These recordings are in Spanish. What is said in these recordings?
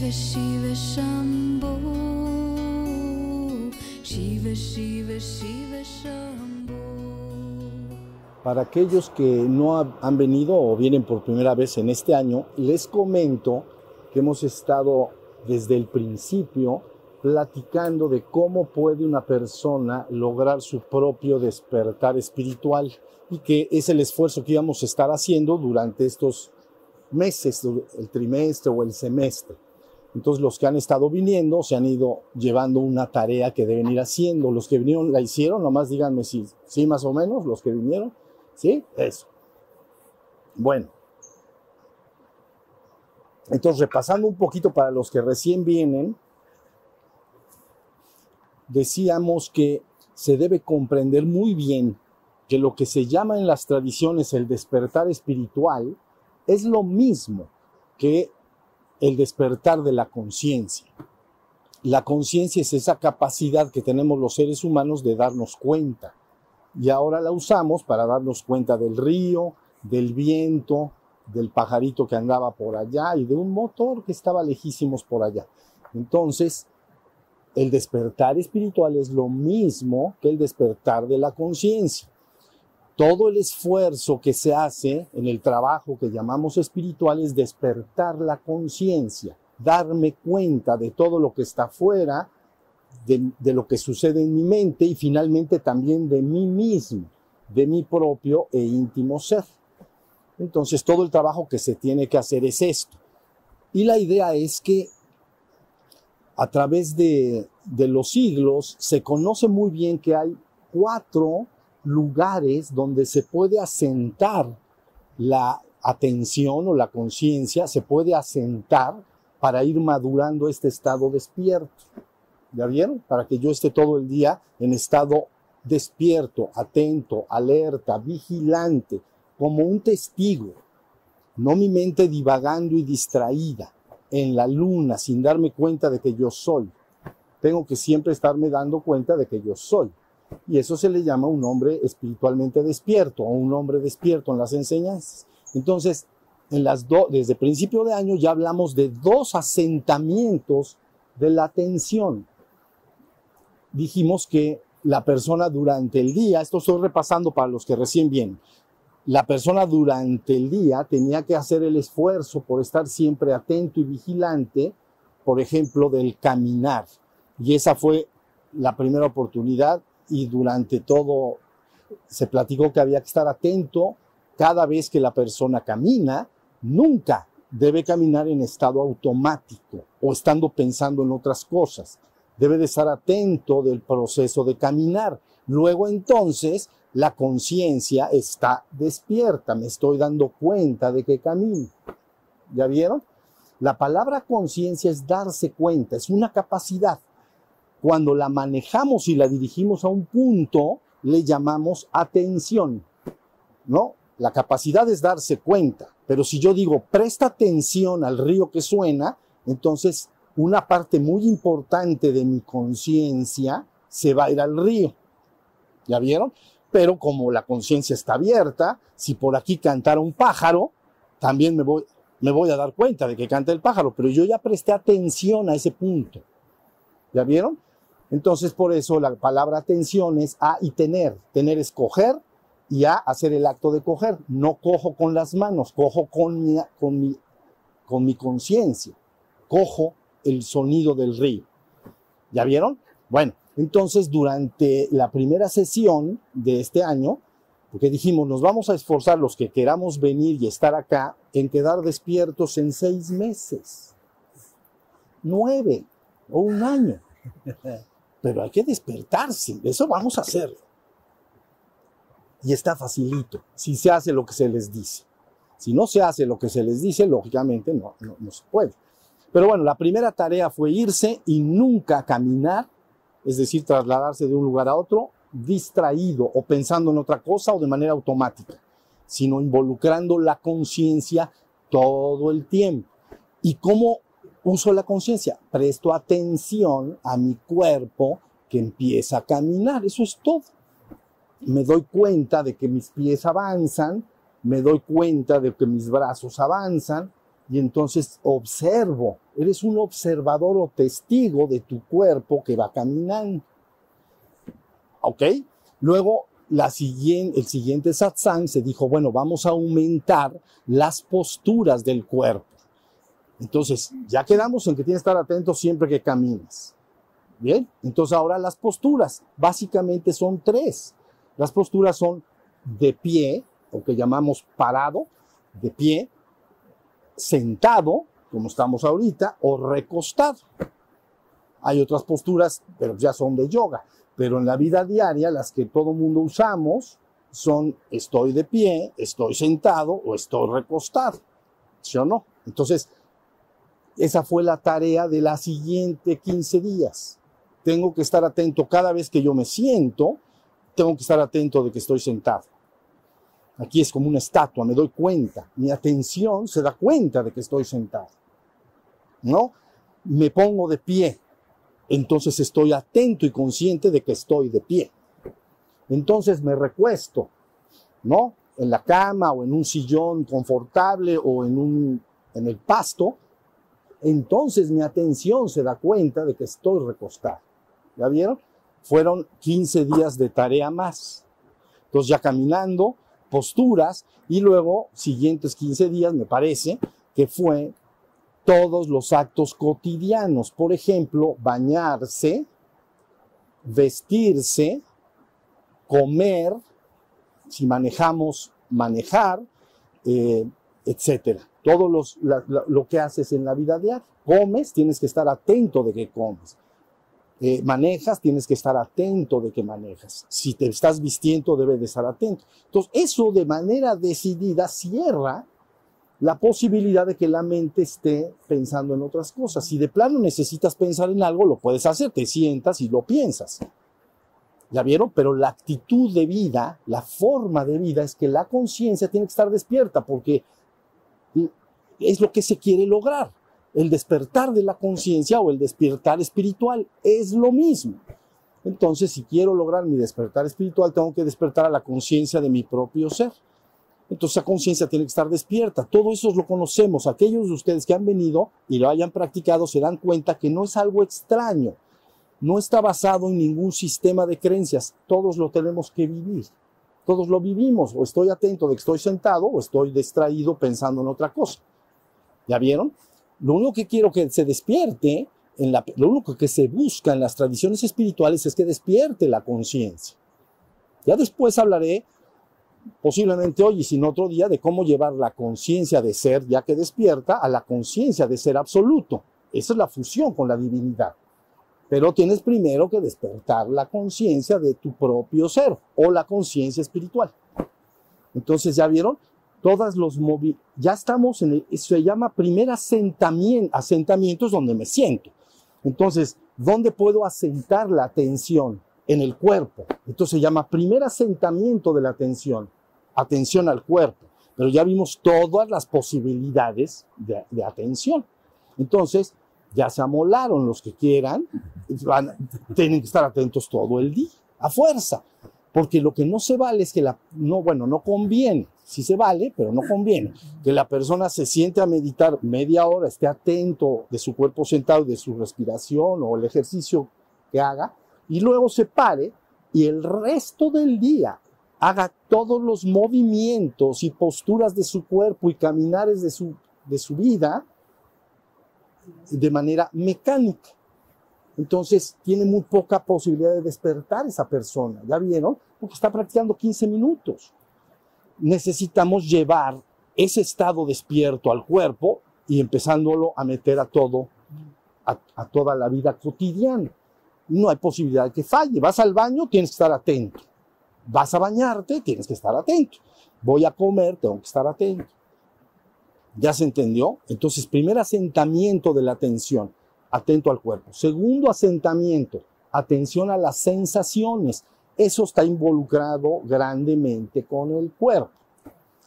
Shiva Shiva Shiva Shiva Shiva Para aquellos que no ha- han venido o vienen por primera vez en este año, les comento que hemos estado desde el principio platicando de cómo puede una persona lograr su propio despertar espiritual y que es el esfuerzo que íbamos a estar haciendo durante estos meses, el trimestre o el semestre. Entonces los que han estado viniendo se han ido llevando una tarea que deben ir haciendo. Los que vinieron la hicieron, nomás díganme si sí más o menos, los que vinieron. ¿Sí? Eso. Bueno. Entonces, repasando un poquito para los que recién vienen, decíamos que se debe comprender muy bien que lo que se llama en las tradiciones el despertar espiritual es lo mismo que el despertar de la conciencia. La conciencia es esa capacidad que tenemos los seres humanos de darnos cuenta y ahora la usamos para darnos cuenta del río, del viento, del pajarito que andaba por allá y de un motor que estaba lejísimos por allá. Entonces, el despertar espiritual es lo mismo que el despertar de la conciencia. Todo el esfuerzo que se hace en el trabajo que llamamos espiritual es despertar la conciencia, darme cuenta de todo lo que está afuera, de, lo que sucede en mi mente y finalmente también de mí mismo, de mi propio e íntimo ser. Entonces todo el trabajo que se tiene que hacer es esto. Y la idea es que a través de los siglos se conoce muy bien que hay cuatro lugares donde se puede asentar la atención o la conciencia, se puede asentar para ir madurando este estado despierto. ¿Ya vieron? Para que yo esté todo el día en estado despierto, atento, alerta, vigilante, como un testigo, no mi mente divagando y distraída en la luna sin darme cuenta de que yo soy. Tengo que siempre estarme dando cuenta de que yo soy. Y eso se le llama un hombre espiritualmente despierto o un hombre despierto en las enseñanzas. Entonces, en las do- desde principio de año ya hablamos de dos asentamientos de la atención. Dijimos que la persona durante el día, esto estoy repasando para los que recién vienen, la persona durante el día tenía que hacer el esfuerzo por estar siempre atento y vigilante, por ejemplo, del caminar. Y esa fue la primera oportunidad y durante todo se platicó que había que estar atento cada vez que la persona camina, nunca debe caminar en estado automático o estando pensando en otras cosas. Debe de estar atento del proceso de caminar. Luego entonces la conciencia está despierta, me estoy dando cuenta de que camino. ¿Ya vieron? La palabra conciencia es darse cuenta, es una capacidad. Cuando la manejamos y la dirigimos a un punto, le llamamos atención. ¿No? La capacidad es darse cuenta, pero si yo digo presta atención al río que suena, entonces una parte muy importante de mi conciencia se va a ir al río. ¿Ya vieron? Pero como la conciencia está abierta, si por aquí cantara un pájaro, también me voy, me voy a dar cuenta de que canta el pájaro, pero yo ya presté atención a ese punto. ¿Ya vieron? Entonces, por eso la palabra atención es a y tener. Tener es coger y a hacer el acto de coger. No cojo con las manos, cojo con mi, con mi, con mi conciencia. Cojo el sonido del río. ¿Ya vieron? Bueno, entonces durante la primera sesión de este año, porque dijimos, nos vamos a esforzar los que queramos venir y estar acá en quedar despiertos en seis meses, nueve o un año. Pero hay que despertarse, eso vamos a hacerlo. Y está facilito, si se hace lo que se les dice. Si no se hace lo que se les dice, lógicamente no, no, no se puede. Pero bueno, la primera tarea fue irse y nunca caminar, es decir, trasladarse de un lugar a otro distraído o pensando en otra cosa o de manera automática, sino involucrando la conciencia todo el tiempo. ¿Y cómo uso la conciencia? Presto atención a mi cuerpo que empieza a caminar, eso es todo. Me doy cuenta de que mis pies avanzan, me doy cuenta de que mis brazos avanzan, y entonces observo. Eres un observador o testigo de tu cuerpo que va caminando. ¿Ok? Luego, la siguiente, el siguiente satsang se dijo, bueno, vamos a aumentar las posturas del cuerpo. Entonces, ya quedamos en que tienes que estar atento siempre que camines. Bien, entonces ahora las posturas, básicamente son tres. Las posturas son de pie, o que llamamos parado, de pie, sentado, como estamos ahorita, o recostado. Hay otras posturas, pero ya son de yoga. Pero en la vida diaria, las que todo mundo usamos son estoy de pie, estoy sentado o estoy recostado. ¿Sí o no? Entonces, esa fue la tarea de la siguiente 15 días. Tengo que estar atento cada vez que yo me siento, tengo que estar atento de que estoy sentado. Aquí es como una estatua, me doy cuenta, mi atención se da cuenta de que estoy sentado. ¿No? Me pongo de pie, entonces estoy atento y consciente de que estoy de pie. Entonces me recuesto, ¿no? En la cama o en un sillón confortable o en, un, en el pasto. Entonces mi atención se da cuenta de que estoy recostado. ¿Ya vieron? Fueron 15 días de tarea más. Entonces ya caminando, posturas y luego siguientes 15 días, me parece, que fue todos los actos cotidianos. Por ejemplo, bañarse, vestirse, comer, si manejamos, manejar, eh, etcétera. Todo los, lo que haces en la vida diaria. Comes, tienes que estar atento de que comes. Eh, manejas, tienes que estar atento de que manejas. Si te estás vistiendo, debes de estar atento. Entonces, eso de manera decidida cierra la posibilidad de que la mente esté pensando en otras cosas. Si de plano necesitas pensar en algo, lo puedes hacer, te sientas y lo piensas. ¿Ya vieron? Pero la actitud de vida, la forma de vida es que la conciencia tiene que estar despierta porque es lo que se quiere lograr. El despertar de la conciencia o el despertar espiritual es lo mismo. Entonces, si quiero lograr mi despertar espiritual, tengo que despertar a la conciencia de mi propio ser. Entonces esa conciencia tiene que estar despierta. Todo eso lo conocemos. Aquellos de ustedes que han venido y lo hayan practicado se dan cuenta que no es algo extraño. No está basado en ningún sistema de creencias. Todos lo tenemos que vivir. Todos lo vivimos. O estoy atento de que estoy sentado o estoy distraído pensando en otra cosa. ¿Ya vieron? Lo único que quiero que se despierte, en lo único que se busca en las tradiciones espirituales es que despierte la conciencia. Ya después hablaré posiblemente hoy y sin otro día, de cómo llevar la conciencia de ser, ya que despierta, a la conciencia de ser absoluto. Esa es la fusión con la divinidad. Pero tienes primero que despertar la conciencia de tu propio ser o la conciencia espiritual. Entonces, ¿ya vieron? Todas los movimientos, ya estamos en el, se llama primer asentamiento, asentamiento donde me siento. Entonces, ¿dónde puedo asentar la atención? En el cuerpo. Entonces se llama primer asentamiento de la atención atención al cuerpo, pero ya vimos todas las posibilidades de, atención. Entonces, ya se amolaron los que quieran, van, tienen que estar atentos todo el día, a fuerza, porque lo que no se vale es que la, no, bueno, no conviene, sí se vale, pero no conviene, que la persona se siente a meditar media hora, esté atento de su cuerpo sentado, de su respiración o el ejercicio que haga, y luego se pare y el resto del día haga todos los movimientos y posturas de su cuerpo y caminares de su, de su vida de manera mecánica. Entonces tiene muy poca posibilidad de despertar esa persona. ¿Ya vieron? Porque está practicando 15 minutos. Necesitamos llevar ese estado despierto al cuerpo y empezándolo a meter a todo, a, toda la vida cotidiana. No hay posibilidad de que falle. Vas al baño, tienes que estar atento. Vas a bañarte, tienes que estar atento. Voy a comer, tengo que estar atento. ¿Ya se entendió? Entonces, primer asentamiento de la atención, atento al cuerpo. Segundo asentamiento, atención a las sensaciones. Eso está involucrado grandemente con el cuerpo.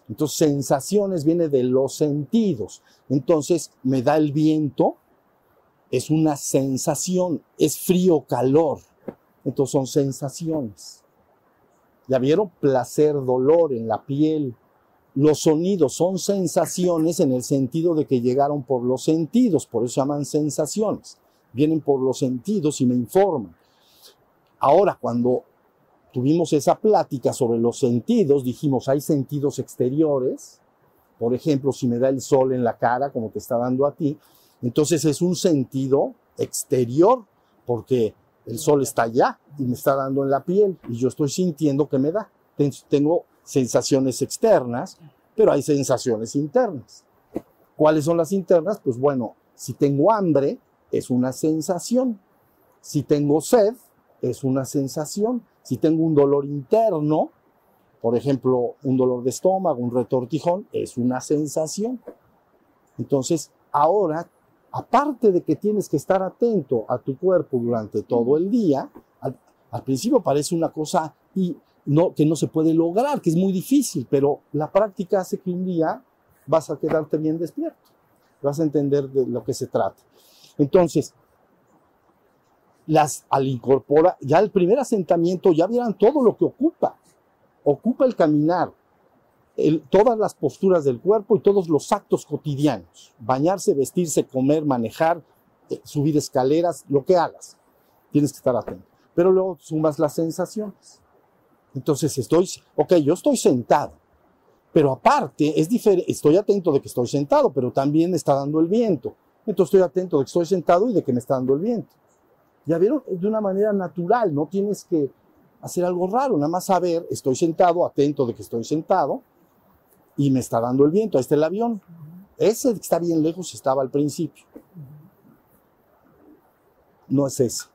Entonces, sensaciones viene de los sentidos. Entonces, me da el viento, es una sensación, es frío, calor. Entonces, son sensaciones. ¿Ya vieron? Placer, dolor en la piel, los sonidos son sensaciones en el sentido de que llegaron por los sentidos, por eso llaman sensaciones. Vienen por los sentidos y me informan. Ahora, cuando tuvimos esa plática sobre los sentidos, dijimos, hay sentidos exteriores, por ejemplo, si me da el sol en la cara, como te está dando a ti, entonces es un sentido exterior, porque el sol está allá y me está dando en la piel y yo estoy sintiendo que me da. Tengo sensaciones externas, pero hay sensaciones internas. ¿Cuáles son las internas? Pues bueno, si tengo hambre, es una sensación. Si tengo sed, es una sensación. Si tengo un dolor interno, por ejemplo, un dolor de estómago, un retortijón, es una sensación. Entonces, ahora, aparte de que tienes que estar atento a tu cuerpo durante todo el día, al, principio parece una cosa y no, que no se puede lograr, que es muy difícil, pero la práctica hace que un día vas a quedarte bien despierto, vas a entender de lo que se trata. Entonces, las, al incorporar, ya el primer asentamiento, ya vieran todo lo que ocupa. Ocupa el caminar, todas las posturas del cuerpo y todos los actos cotidianos. Bañarse, vestirse, comer, manejar, eh, subir escaleras, lo que hagas. Tienes que estar atento. Pero luego sumas las sensaciones. Entonces estoy, ok, yo estoy sentado, pero aparte es estoy atento de que estoy sentado, pero también me está dando el viento. Entonces estoy atento de que estoy sentado y de que me está dando el viento. Ya vieron, de una manera natural, no tienes que hacer algo raro, nada más saber, estoy sentado, atento de que estoy sentado y me está dando el viento, ahí está el avión. Ese que está bien lejos estaba al principio. No es ese.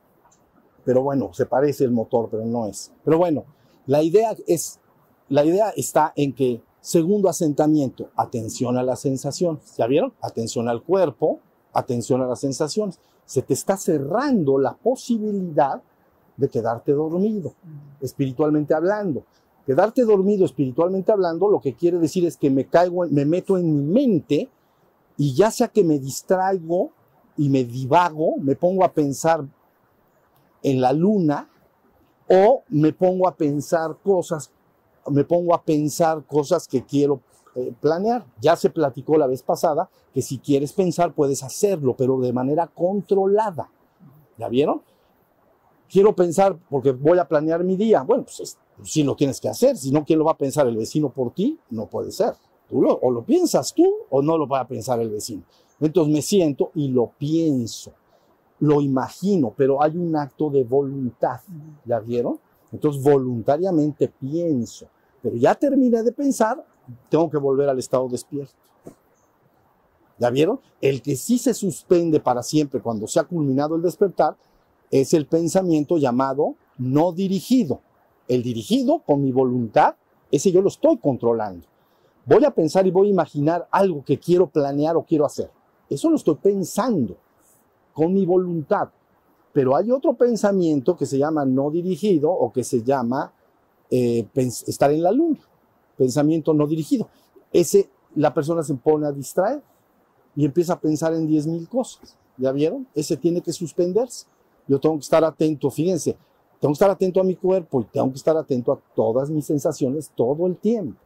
Pero bueno, se parece el motor, pero no es. Pero bueno, la idea es, la idea está en que segundo asentamiento, atención a las sensaciones. ¿Ya vieron? Atención al cuerpo, atención a las sensaciones se te está cerrando la posibilidad de quedarte dormido, espiritualmente hablando. Quedarte dormido espiritualmente hablando lo que quiere decir es que me caigo, me meto en mi mente y ya sea que me distraigo y me divago, me pongo a pensar en la luna o me pongo a pensar cosas, me pongo a pensar cosas que quiero eh, planear. Ya se platicó la vez pasada que si quieres pensar puedes hacerlo, pero de manera controlada. ¿Ya vieron? Quiero pensar porque voy a planear mi día. Bueno, pues si lo tienes que hacer. Si no, ¿quién lo va a pensar el vecino por ti? No puede ser. Tú lo, o lo piensas tú o no lo va a pensar el vecino. Entonces me siento y lo pienso, lo imagino, pero hay un acto de voluntad. ¿Ya vieron? Entonces voluntariamente pienso. Pero ya terminé de pensar, tengo que volver al estado despierto. ¿Ya vieron? El que sí se suspende para siempre cuando se ha culminado el despertar es el pensamiento llamado no dirigido. El dirigido con mi voluntad, ese yo lo estoy controlando. Voy a pensar y voy a imaginar algo que quiero planear o quiero hacer. Eso lo estoy pensando con mi voluntad. Pero hay otro pensamiento que se llama no dirigido o que se llama eh, estar en la luna pensamiento no dirigido. Ese, la persona se pone a distraer y empieza a pensar en 10.000 cosas. ¿Ya vieron? Ese tiene que suspenderse. Yo tengo que estar atento, fíjense, tengo que estar atento a mi cuerpo y tengo que estar atento a todas mis sensaciones todo el tiempo.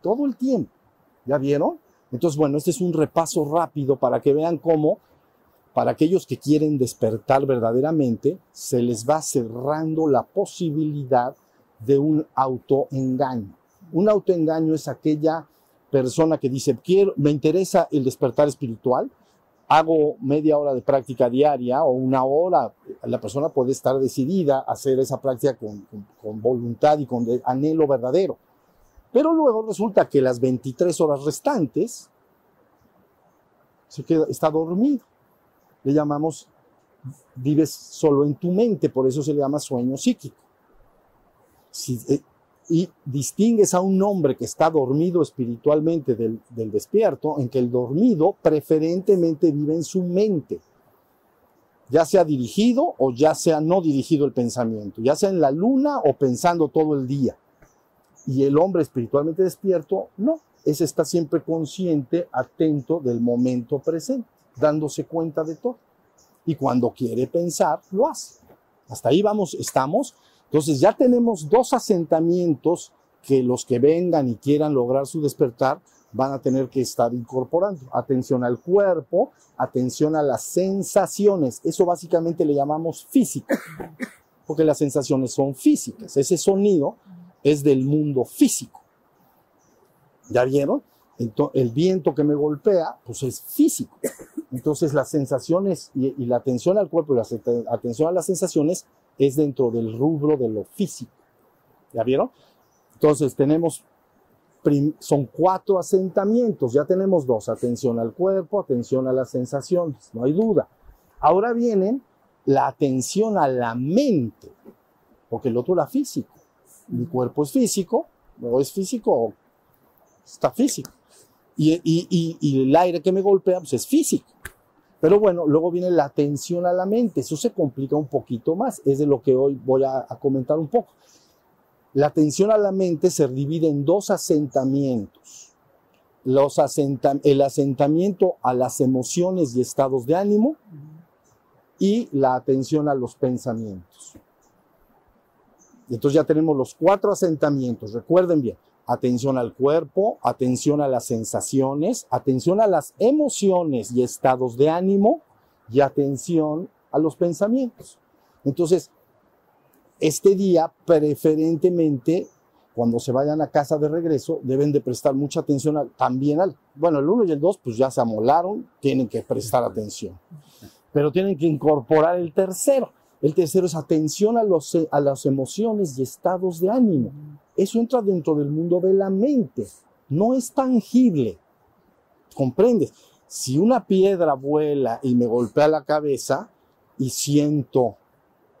Todo el tiempo. ¿Ya vieron? Entonces, bueno, este es un repaso rápido para que vean cómo, para aquellos que quieren despertar verdaderamente, se les va cerrando la posibilidad de un autoengaño. Un autoengaño es aquella persona que dice, quiero, me interesa el despertar espiritual, hago media hora de práctica diaria o una hora, la persona puede estar decidida a hacer esa práctica con, voluntad y con anhelo verdadero. Pero luego resulta que las 23 horas restantes se queda, está dormido. Le llamamos, vives solo en tu mente, por eso se le llama sueño psíquico. Eh, y distingues a un hombre que está dormido espiritualmente del, despierto, en que el dormido preferentemente vive en su mente, ya sea dirigido o ya sea no dirigido el pensamiento, ya sea en la luna o pensando todo el día. Y el hombre espiritualmente despierto, no, ese está siempre consciente, atento del momento presente, dándose cuenta de todo. Y cuando quiere pensar, lo hace. Hasta ahí vamos, estamos entonces ya tenemos dos asentamientos que los que vengan y quieran lograr su despertar van a tener que estar incorporando. Atención al cuerpo, atención a las sensaciones. Eso básicamente le llamamos físico, porque las sensaciones son físicas. Ese sonido es del mundo físico. ¿Ya vieron? el viento que me golpea, pues es físico. Entonces las sensaciones y, la atención al cuerpo y la atención a las sensaciones es dentro del rubro de lo físico. ¿Ya vieron? Entonces tenemos, son cuatro asentamientos, ya tenemos dos, atención al cuerpo, atención a las sensaciones, no hay duda. Ahora vienen la atención a la mente, porque el otro era físico. Mi cuerpo es físico, o es físico, está físico. Y, y, y, el aire que me golpea pues es físico. Pero bueno, luego viene la atención a la mente. Eso se complica un poquito más. Es de lo que hoy voy a, comentar un poco. La atención a la mente se divide en dos asentamientos. Los el asentamiento a las emociones y estados de ánimo y la atención a los pensamientos. Entonces ya tenemos los cuatro asentamientos. Recuerden bien, atención al cuerpo, atención a las sensaciones, atención a las emociones y estados de ánimo y atención a los pensamientos. Entonces, este día, preferentemente, cuando se vayan a casa de regreso, deben de prestar mucha atención también al, bueno, el 1 y el 2 pues ya se amolaron, tienen que prestar atención, pero tienen que incorporar el tercero. El tercero es atención a, los, a las emociones y estados de ánimo. Eso entra dentro del mundo de la mente, no es tangible. ¿Comprendes? Si una piedra vuela y me golpea la cabeza y siento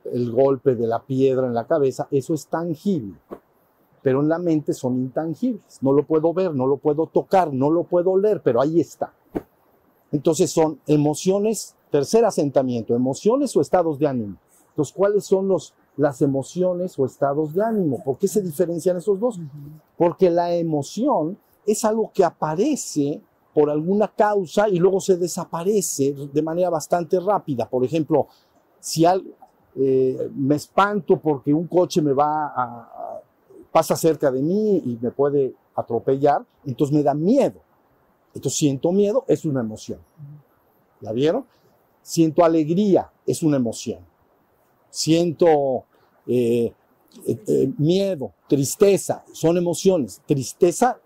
el golpe de la piedra en la cabeza, eso es tangible. Pero en la mente son intangibles. No lo puedo ver, no lo puedo tocar, no lo puedo leer, pero ahí está. Entonces son emociones, tercer asentamiento, emociones o estados de ánimo. Entonces, ¿cuáles son los, las emociones o estados de ánimo? ¿Por qué se diferencian esos dos? Porque la emoción es algo que aparece por alguna causa y luego se desaparece de manera bastante rápida. Por ejemplo, si algo, eh, me espanto porque un coche me va a, pasa cerca de mí y me puede atropellar, entonces me da miedo. Entonces siento miedo, es una emoción. ¿La vieron? Siento alegría, es una emoción. Siento eh, eh, miedo, tristeza, son emociones. Tristeza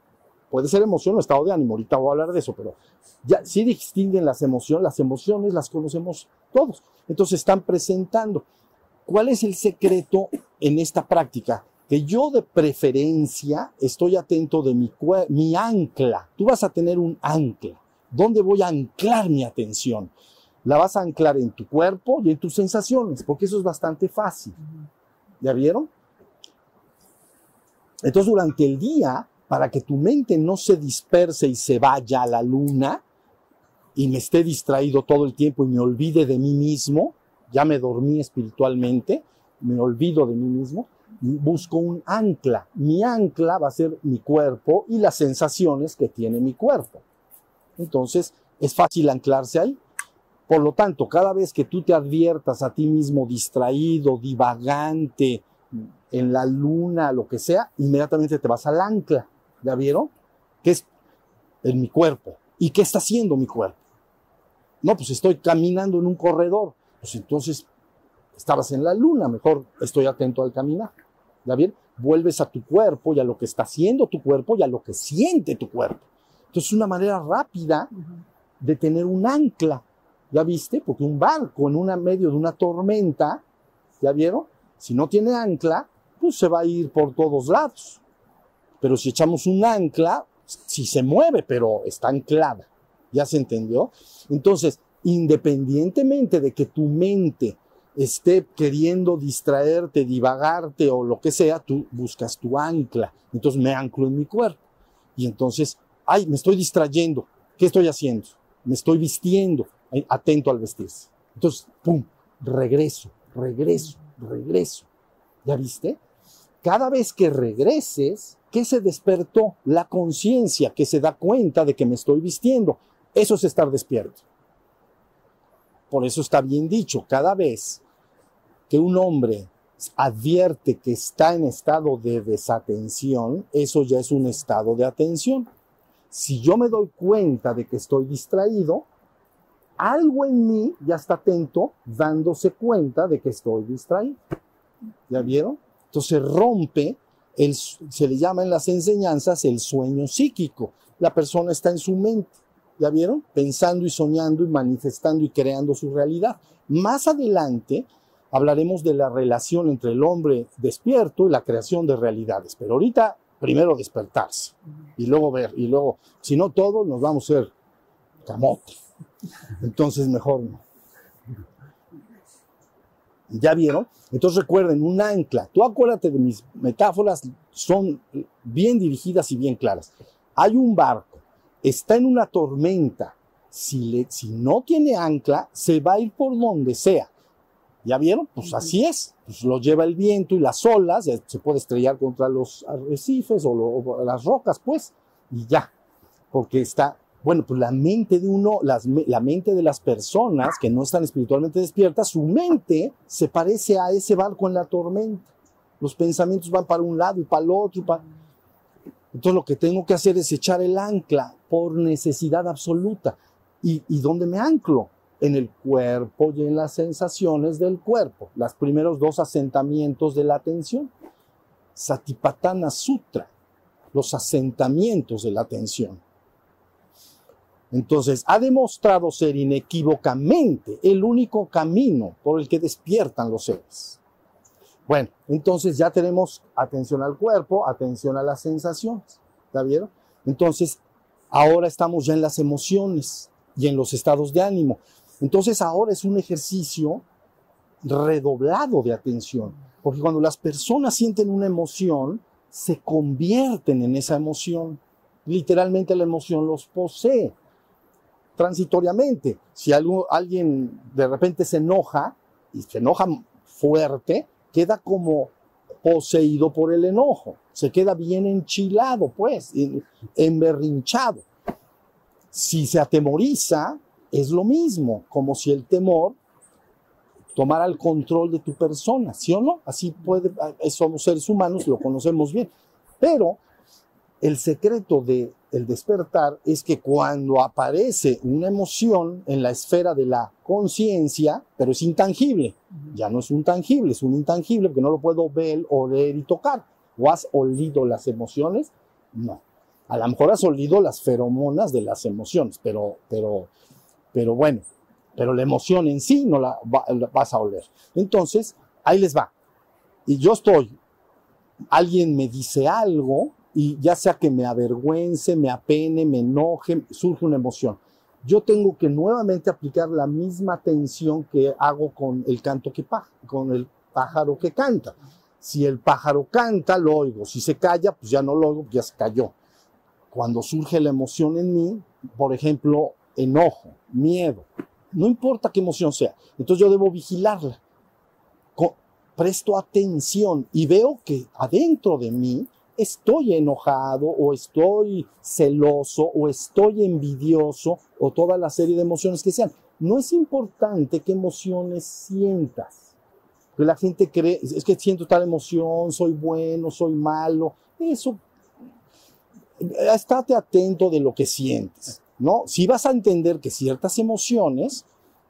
puede ser emoción o estado de ánimo, ahorita voy a hablar de eso, pero ya sí distinguen las emociones, las emociones las conocemos todos. Entonces están presentando. ¿Cuál es el secreto en esta práctica? Que yo de preferencia estoy atento de mi, mi ancla. Tú vas a tener un ancla. ¿Dónde voy a anclar mi atención? La vas a anclar en tu cuerpo y en tus sensaciones, porque eso es bastante fácil. ¿Ya vieron? Entonces durante el día, para que tu mente no se disperse y se vaya a la luna y me esté distraído todo el tiempo y me olvide de mí mismo, ya me dormí espiritualmente, me olvido de mí mismo, busco un ancla. Mi ancla va a ser mi cuerpo y las sensaciones que tiene mi cuerpo. Entonces, es fácil anclarse ahí. Por lo tanto, cada vez que tú te adviertas a ti mismo distraído, divagante, en la luna, lo que sea, inmediatamente te vas al ancla. ¿Ya vieron? ¿Qué es en mi cuerpo? ¿Y qué está haciendo mi cuerpo? No, pues estoy caminando en un corredor pues entonces estabas en la luna, mejor estoy atento al caminar. ¿Ya bien? Vuelves a tu cuerpo y a lo que está haciendo tu cuerpo y a lo que siente tu cuerpo. Entonces, es una manera rápida de tener un ancla. ¿Ya viste? Porque un barco en una medio de una tormenta, ¿ya vieron? Si no tiene ancla, pues se va a ir por todos lados. Pero si echamos un ancla, sí se mueve, pero está anclada. ¿Ya se entendió? Entonces, independientemente de que tu mente esté queriendo distraerte, divagarte o lo que sea, tú buscas tu ancla. Entonces me anclo en mi cuerpo. Y entonces, ay, me estoy distrayendo. ¿Qué estoy haciendo? Me estoy vistiendo. Atento al vestirse. Entonces, pum, regreso, regreso, regreso. ¿Ya viste? Cada vez que regreses, ¿qué se despertó? La conciencia que se da cuenta de que me estoy vistiendo. Eso es estar despierto. Por eso está bien dicho, cada vez que un hombre advierte que está en estado de desatención, eso ya es un estado de atención. Si yo me doy cuenta de que estoy distraído, algo en mí ya está atento dándose cuenta de que estoy distraído. ¿Ya vieron? Entonces rompe, el, se le llama en las enseñanzas el sueño psíquico. La persona está en su mente, ¿ya vieron? Pensando y soñando y manifestando y creando su realidad. Más adelante hablaremos de la relación entre el hombre despierto y la creación de realidades, pero ahorita primero despertarse y luego ver, y luego, si no todos nos vamos a ser camote. Entonces mejor no. ¿Ya vieron? Entonces recuerden, un ancla. Tú acuérdate de mis metáforas, son bien dirigidas y bien claras. Hay un barco, está en una tormenta. Si, le, si no tiene ancla, se va a ir por donde sea. ¿Ya vieron? Pues así es. Pues lo lleva el viento y las olas, se puede estrellar contra los arrecifes o, lo, o las rocas, pues, y ya. Porque está bueno, pues la mente de uno, la mente de las personas que no están espiritualmente despiertas, su mente se parece a ese barco en la tormenta. Los pensamientos van para un lado y para el otro. para... Entonces lo que tengo que hacer es echar el ancla por necesidad absoluta. ¿Y, ¿Y dónde me anclo? En el cuerpo y en las sensaciones del cuerpo. Los primeros dos asentamientos de la atención. Satipatthana Sutra. Los asentamientos de la atención. Entonces, ha demostrado ser inequívocamente el único camino por el que despiertan los seres. Bueno, entonces ya tenemos atención al cuerpo, atención a las sensaciones. ¿Ya vieron? Entonces, ahora estamos ya en las emociones y en los estados de ánimo. Entonces, ahora es un ejercicio redoblado de atención, porque cuando las personas sienten una emoción, se convierten en esa emoción. Literalmente la emoción los posee transitoriamente. Si algo, alguien de repente se enoja y se enoja fuerte, queda como poseído por el enojo, se queda bien enchilado, pues, emberrinchado. Si se atemoriza, es lo mismo, como si el temor tomara el control de tu persona, ¿sí o no? Así puede, somos seres humanos, lo conocemos bien. Pero el secreto de el despertar es que cuando aparece una emoción en la esfera de la conciencia, pero es intangible, ya no es un tangible, es un intangible porque no lo puedo ver, oler y tocar. ¿O has olido las emociones? No. A lo mejor has olido las feromonas de las emociones, pero, pero, pero bueno, pero la emoción en sí no la, la vas a oler. Entonces, ahí les va. Y yo estoy, alguien me dice algo, y ya sea que me avergüence, me apene, me enoje, surge una emoción. Yo tengo que nuevamente aplicar la misma atención que hago con el canto que con el pájaro que canta. Si el pájaro canta, lo oigo. Si se calla, pues ya no lo oigo, ya se cayó. Cuando surge la emoción en mí, por ejemplo, enojo, miedo, no importa qué emoción sea, entonces yo debo vigilarla. Presto atención y veo que adentro de mí estoy enojado o estoy celoso o estoy envidioso o toda la serie de emociones que sean. No es importante qué emociones sientas. Que la gente cree, es que siento tal emoción, soy bueno, soy malo. Eso, estate atento de lo que sientes, ¿no? Si vas a entender que ciertas emociones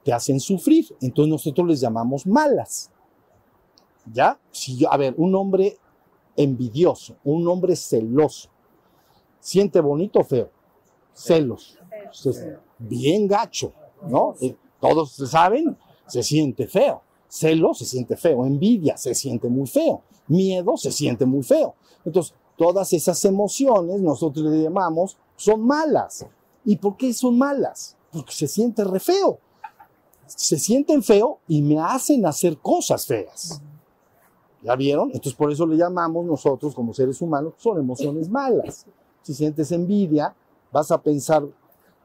te hacen sufrir, entonces nosotros les llamamos malas. ¿Ya? Si a ver, un hombre envidioso, un hombre celoso. Siente bonito o feo. Celos. bien gacho, ¿no? Todos saben, se siente feo. Celos se siente feo. Envidia se siente muy feo. Miedo se siente muy feo. Entonces, todas esas emociones nosotros le llamamos son malas. ¿Y por qué son malas? Porque se siente re feo. Se sienten feo y me hacen hacer cosas feas. ¿Ya vieron? Entonces por eso le llamamos nosotros como seres humanos, son emociones malas. Si sientes envidia, vas a pensar,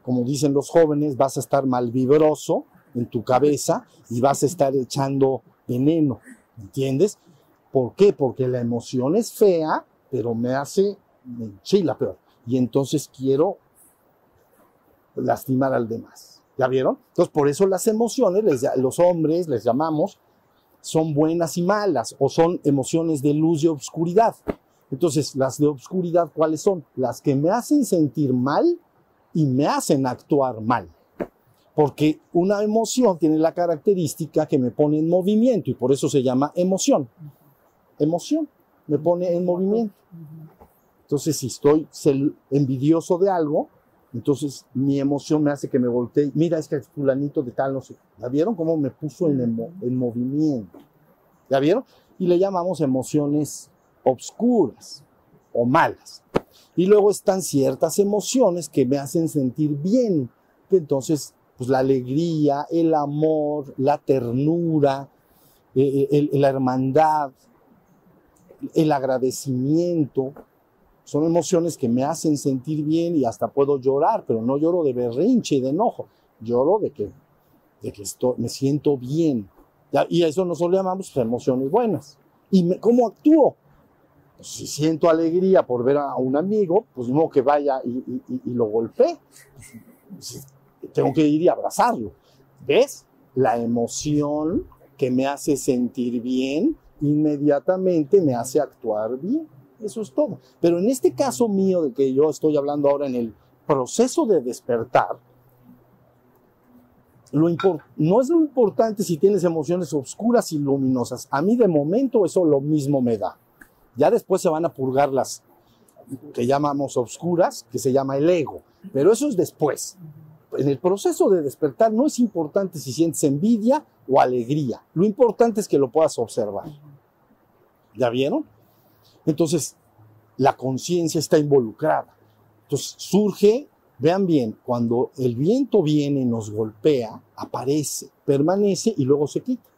como dicen los jóvenes, vas a estar malvibroso en tu cabeza y vas a estar echando veneno, ¿entiendes? ¿Por qué? Porque la emoción es fea, pero me hace, me enchila peor. Y entonces quiero lastimar al demás. ¿Ya vieron? Entonces por eso las emociones, los hombres les llamamos son buenas y malas o son emociones de luz y obscuridad. Entonces, las de obscuridad, ¿cuáles son? Las que me hacen sentir mal y me hacen actuar mal. Porque una emoción tiene la característica que me pone en movimiento y por eso se llama emoción. Emoción, me pone en movimiento. Entonces, si estoy envidioso de algo, entonces mi emoción me hace que me voltee. Mira, es que el fulanito de tal, no sé. ¿Ya vieron cómo me puso en, en movimiento? ¿Ya vieron? Y le llamamos emociones obscuras o malas. Y luego están ciertas emociones que me hacen sentir bien. Que entonces, pues la alegría, el amor, la ternura, eh, eh, la hermandad, el agradecimiento, son emociones que me hacen sentir bien y hasta puedo llorar, pero no lloro de berrinche y de enojo. Lloro de que, de que estoy, me siento bien. Y a eso nosotros llamamos emociones buenas. ¿Y cómo actúo? Pues si siento alegría por ver a un amigo, pues no que vaya y, lo golpee. Pues, tengo que ir y abrazarlo. ¿Ves? La emoción que me hace sentir bien inmediatamente me hace actuar bien. Eso es todo. Pero en este caso mío de que yo estoy hablando ahora en el proceso de despertar, lo no es lo importante si tienes emociones oscuras y luminosas. A mí de momento eso lo mismo me da. Ya después se van a purgar las que llamamos oscuras, que se llama el ego. Pero eso es después. En el proceso de despertar no es importante si sientes envidia o alegría. Lo importante es que lo puedas observar. ¿Ya vieron? Entonces, la conciencia está involucrada. Entonces, surge, vean bien, cuando el viento viene nos golpea, aparece, permanece y luego se quita.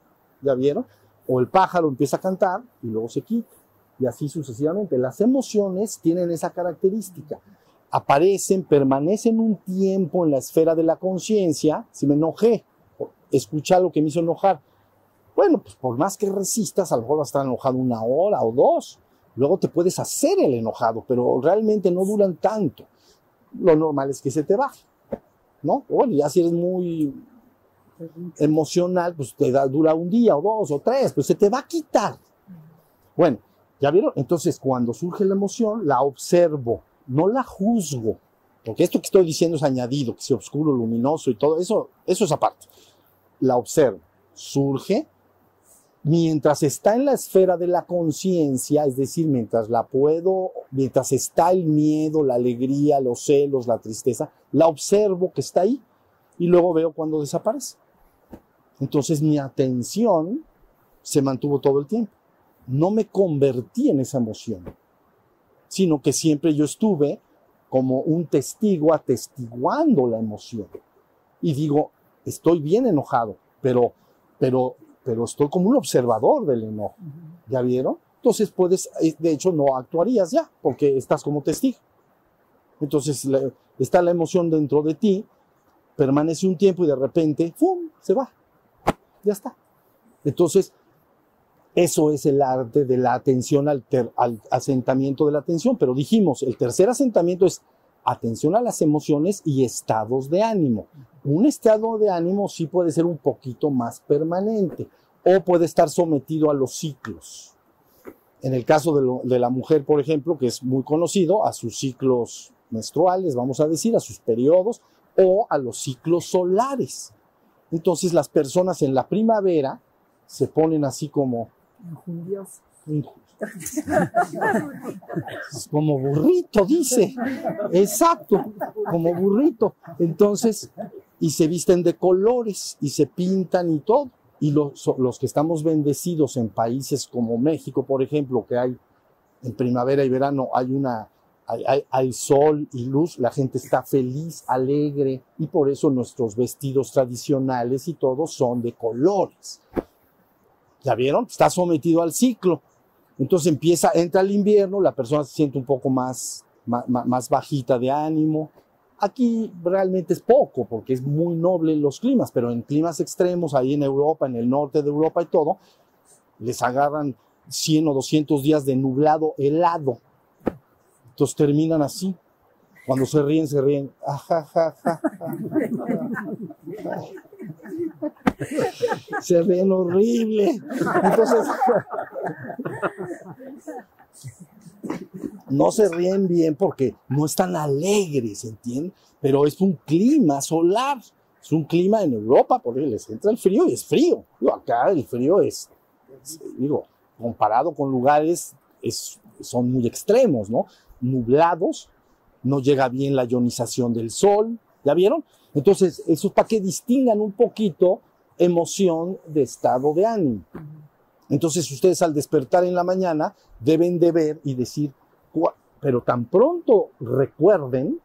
¿Ya vieron? O el pájaro empieza a cantar y luego se quita. Y así sucesivamente. Las emociones tienen esa característica. Aparecen, permanecen un tiempo en la esfera de la conciencia. Si me enojé, escucha lo que me hizo enojar. Bueno, pues por más que resistas, a lo mejor vas a estar enojado una hora o dos. Luego te puedes hacer el enojado, pero realmente no duran tanto. Lo normal es que se te baje, ¿no? Bueno, ya si eres muy emocional, pues te da, dura un día o dos o tres, pues se te va a quitar. Bueno, ¿ya vieron? Entonces, cuando surge la emoción, la observo, no la juzgo, porque esto que estoy diciendo es añadido, que sea oscuro, luminoso y todo eso, eso es aparte. La observo, surge, mientras está en la esfera de la conciencia, es decir, mientras la puedo, mientras está el miedo, la alegría, los celos, la tristeza, la observo que está ahí y luego veo cuando desaparece. Entonces mi atención se mantuvo todo el tiempo. No me convertí en esa emoción, sino que siempre yo estuve como un testigo atestiguando la emoción. Y digo, estoy bien enojado, pero, pero pero estoy como un observador del enojo. ¿Ya vieron? Entonces puedes, eh, de hecho, no actuarías ya, porque estás como testigo. Entonces está la emoción dentro de ti, permanece un tiempo y de repente, ¡fum!, se va. Ya está. Entonces, eso es el arte de la atención al, al asentamiento de la atención. Pero dijimos, el tercer asentamiento es atención a las emociones y estados de ánimo. Un estado de ánimo sí puede ser un poquito más permanente o puede estar sometido a los ciclos. En el caso de, la mujer, por ejemplo, que es muy conocido, a sus ciclos menstruales, vamos a decir, a sus periodos o a los ciclos solares. Entonces las personas en la primavera se ponen así como como burrito, dice. Exacto, como burrito. Entonces, y se visten de colores y se pintan y todo. Y los, los que estamos bendecidos en países como México, por ejemplo, que hay en primavera y verano, hay una, hay, hay, sol y luz, la gente está feliz, alegre, y por eso nuestros vestidos tradicionales y todo son de colores. ¿Ya vieron? Está sometido al ciclo. Entonces empieza, entra el invierno, la persona se siente un poco más, más, bajita de ánimo. Aquí realmente es poco, porque es muy noble los climas, pero en climas extremos, ahí en Europa, en el norte de Europa y todo, les agarran 100 o 200 días de nublado helado. Entonces terminan así. Cuando se ríen, se ríen. Se ríen horrible. Entonces, no se ríen bien porque no están alegres, ¿entienden? Pero es un clima solar, es un clima en Europa, porque les entra el frío y es frío. Acá el frío es, es, digo, comparado con lugares, es, son muy extremos, ¿no? Nublados, no llega bien la ionización del sol, ¿ya vieron? Entonces, eso es para que distingan un poquito emoción de estado de ánimo. Entonces, ustedes al despertar en la mañana deben de ver y decir, pero tan pronto recuerden,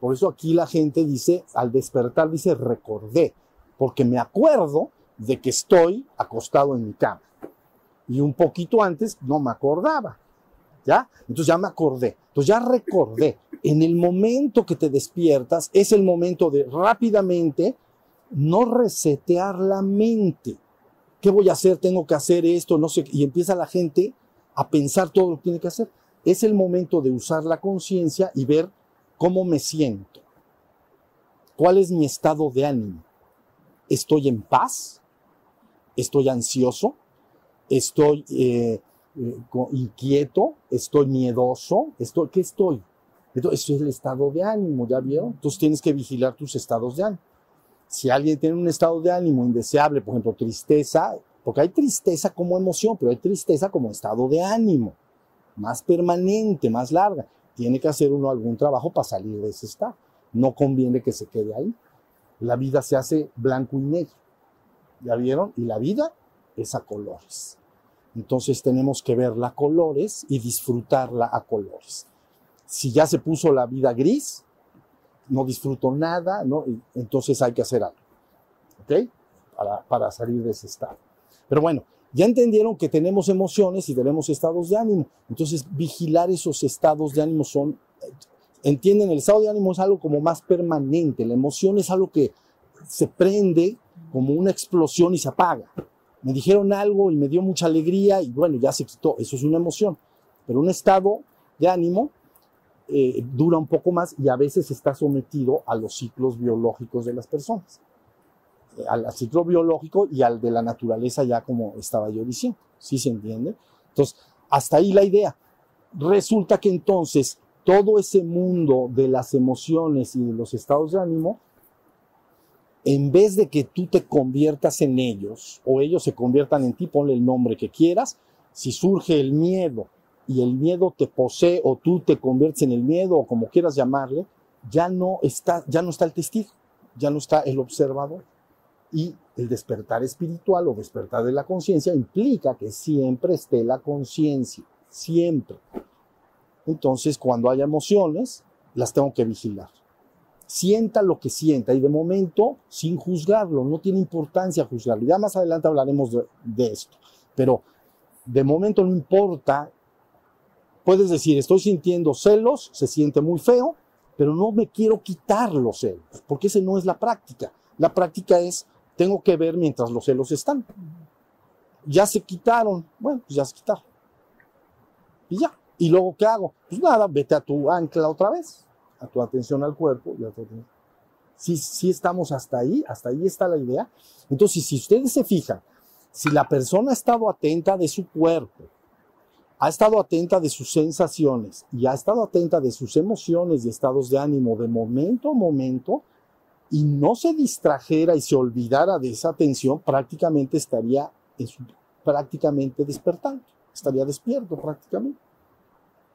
por eso aquí la gente dice, al despertar dice, recordé, porque me acuerdo de que estoy acostado en mi cama. Y un poquito antes no me acordaba. ¿Ya? Entonces ya me acordé. Entonces ya recordé. En el momento que te despiertas es el momento de rápidamente no resetear la mente. ¿Qué voy a hacer? Tengo que hacer esto, no sé. Y empieza la gente a pensar todo lo que tiene que hacer. Es el momento de usar la conciencia y ver cómo me siento. ¿Cuál es mi estado de ánimo? ¿Estoy en paz? ¿Estoy ansioso? ¿Estoy eh, eh, inquieto? ¿Estoy miedoso? ¿Estoy, ¿Qué estoy? Entonces, eso es el estado de ánimo, ¿ya vieron? Entonces tienes que vigilar tus estados de ánimo. Si alguien tiene un estado de ánimo indeseable, por ejemplo, tristeza, porque hay tristeza como emoción, pero hay tristeza como estado de ánimo, más permanente, más larga. Tiene que hacer uno algún trabajo para salir de ese estado. No conviene que se quede ahí. La vida se hace blanco y negro. ¿Ya vieron? Y la vida es a colores. Entonces tenemos que verla a colores y disfrutarla a colores. Si ya se puso la vida gris, no disfruto nada, ¿no? entonces hay que hacer algo. ¿Ok? Para, para salir de ese estado. Pero bueno, ya entendieron que tenemos emociones y tenemos estados de ánimo. Entonces, vigilar esos estados de ánimo son, entienden, el estado de ánimo es algo como más permanente. La emoción es algo que se prende como una explosión y se apaga. Me dijeron algo y me dio mucha alegría y bueno, ya se quitó. Eso es una emoción. Pero un estado de ánimo eh, dura un poco más y a veces está sometido a los ciclos biológicos de las personas. Eh, al, al, ciclo biológico y al de la naturaleza ya como estaba yo diciendo. ¿Sí se entiende? Entonces, hasta ahí la idea. Resulta que entonces todo ese mundo de las emociones y de los estados de ánimo, en vez de que tú te conviertas en ellos o ellos se conviertan en ti, ponle el nombre que quieras, si surge el miedo y el miedo te posee o tú te conviertes en el miedo o como quieras llamarle, ya no está, ya no está el testigo, ya no está el observador. Y el despertar espiritual o despertar de la conciencia implica que siempre esté la conciencia, siempre. Entonces, cuando haya emociones, las tengo que vigilar. Sienta lo que sienta y de momento sin juzgarlo, no tiene importancia juzgarlo. Ya más adelante hablaremos de, de esto, pero de momento no importa Puedes decir, estoy sintiendo celos, se siente muy feo, pero no me quiero quitar los celos, porque esa no es la práctica. La práctica es, tengo que ver mientras los celos están. Ya se quitaron, bueno, pues ya se quitaron. Y ya. ¿Y luego qué hago? Pues nada, vete a tu ancla otra vez, a tu atención al cuerpo. Y a si, si estamos hasta ahí, hasta ahí está la idea. Entonces, si ustedes se fijan, si la persona ha estado atenta de su cuerpo, ha estado atenta de sus sensaciones y ha estado atenta de sus emociones y estados de ánimo de momento a momento y no se distrajera y se olvidara de esa atención, prácticamente estaría su, prácticamente despertando, estaría despierto prácticamente.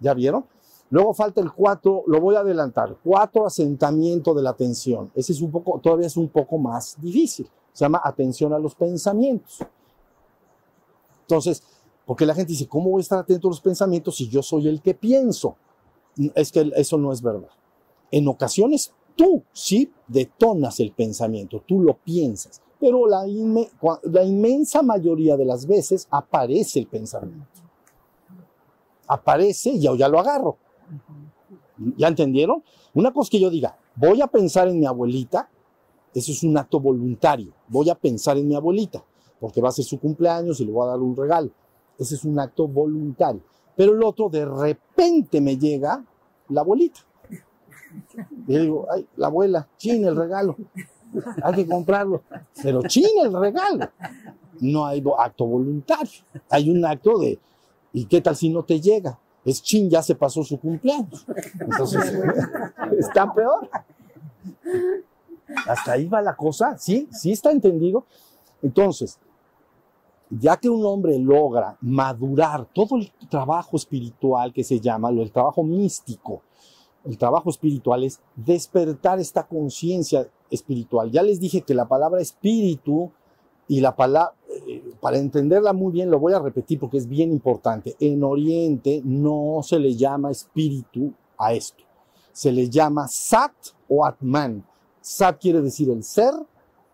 ¿Ya vieron? Luego falta el cuatro, lo voy a adelantar, cuatro asentamiento de la atención. Ese es un poco, todavía es un poco más difícil. Se llama atención a los pensamientos. Entonces, porque la gente dice, ¿cómo voy a estar atento a los pensamientos si yo soy el que pienso? Es que eso no es verdad. En ocasiones tú sí detonas el pensamiento, tú lo piensas, pero la, inme la inmensa mayoría de las veces aparece el pensamiento. Aparece y yo ya lo agarro. ¿Ya entendieron? Una cosa que yo diga, voy a pensar en mi abuelita, eso es un acto voluntario. Voy a pensar en mi abuelita, porque va a ser su cumpleaños y le voy a dar un regalo. Ese es un acto voluntario. Pero el otro, de repente me llega la abuelita. Y digo, ay, la abuela, chin, el regalo. hay que comprarlo. Pero china el regalo. No hay acto voluntario. Hay un acto de, ¿y qué tal si no te llega? Es chin, ya se pasó su cumpleaños. Entonces, está peor. Hasta ahí va la cosa, ¿sí? ¿Sí está entendido? Entonces, ya que un hombre logra madurar todo el trabajo espiritual que se llama, el trabajo místico, el trabajo espiritual es despertar esta conciencia espiritual. Ya les dije que la palabra espíritu y la palabra, eh, para entenderla muy bien, lo voy a repetir porque es bien importante. En Oriente no se le llama espíritu a esto. Se le llama Sat o Atman. Sat quiere decir el ser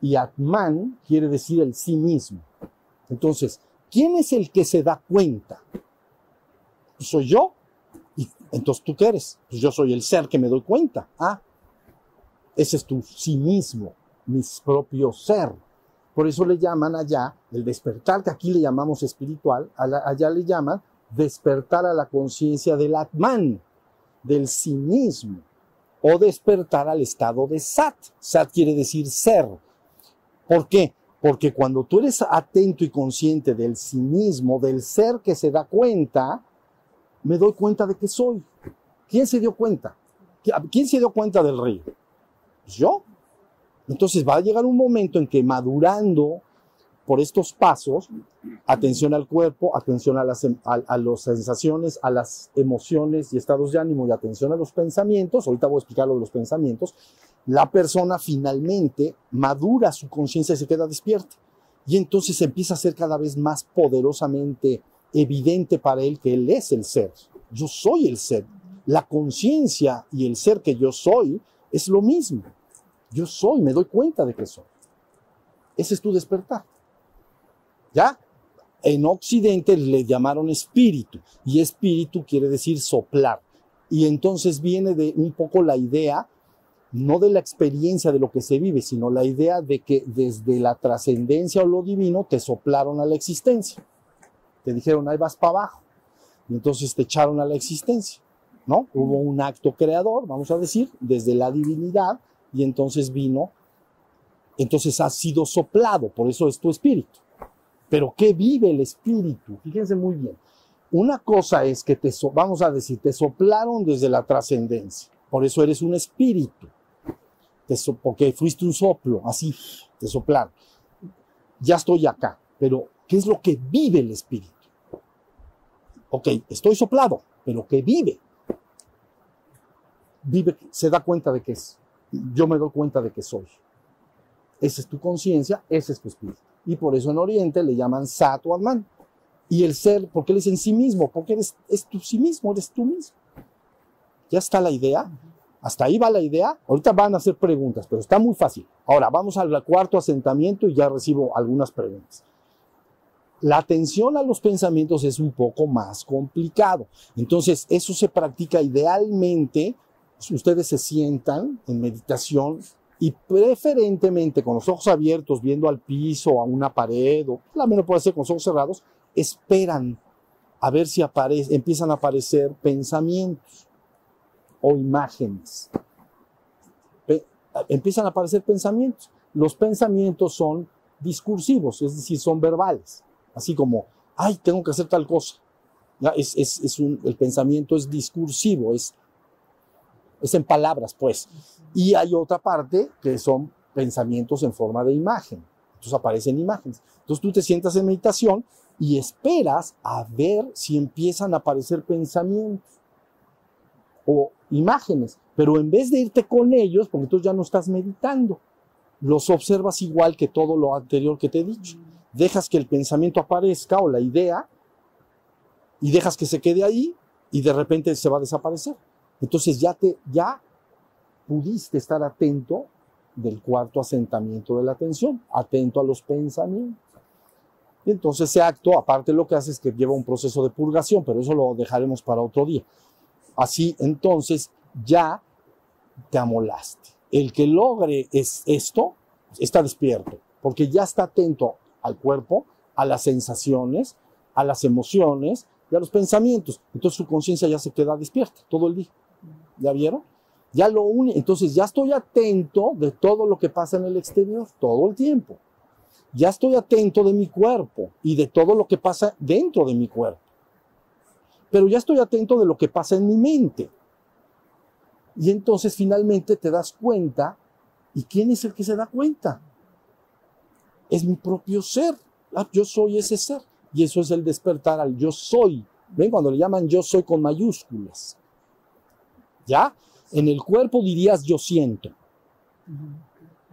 y Atman quiere decir el sí mismo. Entonces, ¿quién es el que se da cuenta? ¿Soy yo? Y entonces, ¿tú qué eres? Pues yo soy el ser que me doy cuenta. Ah, ese es tu sí mismo, mi propio ser. Por eso le llaman allá el despertar, que aquí le llamamos espiritual, allá le llaman despertar a la conciencia del Atman, del sí mismo, o despertar al estado de Sat. Sat quiere decir ser. ¿Por qué? Porque cuando tú eres atento y consciente del sí mismo, del ser que se da cuenta, me doy cuenta de que soy. ¿Quién se dio cuenta? ¿Quién se dio cuenta del río? Pues yo. Entonces va a llegar un momento en que madurando por estos pasos, atención al cuerpo, atención a las, a las sensaciones, a las emociones y estados de ánimo y atención a los pensamientos, ahorita voy a explicar lo de los pensamientos, la persona finalmente madura su conciencia y se queda despierta. Y entonces empieza a ser cada vez más poderosamente evidente para él que él es el ser. Yo soy el ser. La conciencia y el ser que yo soy es lo mismo. Yo soy, me doy cuenta de que soy. Ese es tu despertar. ¿Ya? En Occidente le llamaron espíritu y espíritu quiere decir soplar. Y entonces viene de un poco la idea no de la experiencia de lo que se vive, sino la idea de que desde la trascendencia o lo divino te soplaron a la existencia. Te dijeron, ahí vas para abajo. Y entonces te echaron a la existencia, ¿no? Hubo un acto creador, vamos a decir, desde la divinidad, y entonces vino, entonces ha sido soplado, por eso es tu espíritu. Pero ¿qué vive el espíritu? Fíjense muy bien. Una cosa es que te, vamos a decir, te soplaron desde la trascendencia, por eso eres un espíritu porque fuiste un soplo, así, de soplar. Ya estoy acá, pero ¿qué es lo que vive el espíritu? Ok, estoy soplado, pero ¿qué vive? Vive, se da cuenta de que es. Yo me doy cuenta de que soy. Esa es tu conciencia, ese es tu espíritu. Y por eso en Oriente le llaman Sat o Atman. Y el ser, ¿por qué le dicen sí mismo? Porque eres, es tú sí mismo, eres tú mismo. ¿Ya está la idea? Hasta ahí va la idea. Ahorita van a hacer preguntas, pero está muy fácil. Ahora vamos al cuarto asentamiento y ya recibo algunas preguntas. La atención a los pensamientos es un poco más complicado. Entonces, eso se practica idealmente. Ustedes se sientan en meditación y preferentemente con los ojos abiertos, viendo al piso, a una pared, o la menos puede ser con los ojos cerrados, esperan a ver si aparece, empiezan a aparecer pensamientos o imágenes. empiezan a aparecer pensamientos. Los pensamientos son discursivos, es decir, son verbales. Así como, ay, tengo que hacer tal cosa. ¿Ya? Es, es, un, el pensamiento es discursivo, es, es en palabras, pues. Y hay otra parte que son pensamientos en forma de imagen. Entonces aparecen imágenes. Entonces tú te sientas en meditación y esperas a ver si empiezan a aparecer pensamientos o imágenes, pero en vez de irte con ellos, porque tú ya no estás meditando, los observas igual que todo lo anterior que te he dicho. Dejas que el pensamiento aparezca o la idea y dejas que se quede ahí y de repente se va a desaparecer. Entonces ya te ya pudiste estar atento del cuarto asentamiento de la atención, atento a los pensamientos. Entonces ese acto, aparte lo que hace es que lleva un proceso de purgación, pero eso lo dejaremos para otro día. Así entonces ya te amolaste. El que logre es esto está despierto, porque ya está atento al cuerpo, a las sensaciones, a las emociones y a los pensamientos. Entonces su conciencia ya se queda despierta todo el día. ¿Ya vieron? Ya lo une, entonces ya estoy atento de todo lo que pasa en el exterior todo el tiempo. Ya estoy atento de mi cuerpo y de todo lo que pasa dentro de mi cuerpo. Pero ya estoy atento de lo que pasa en mi mente. Y entonces finalmente te das cuenta, ¿y quién es el que se da cuenta? Es mi propio ser. Ah, yo soy ese ser. Y eso es el despertar al yo soy. ¿Ven? Cuando le llaman yo soy con mayúsculas. ¿Ya? En el cuerpo dirías yo siento.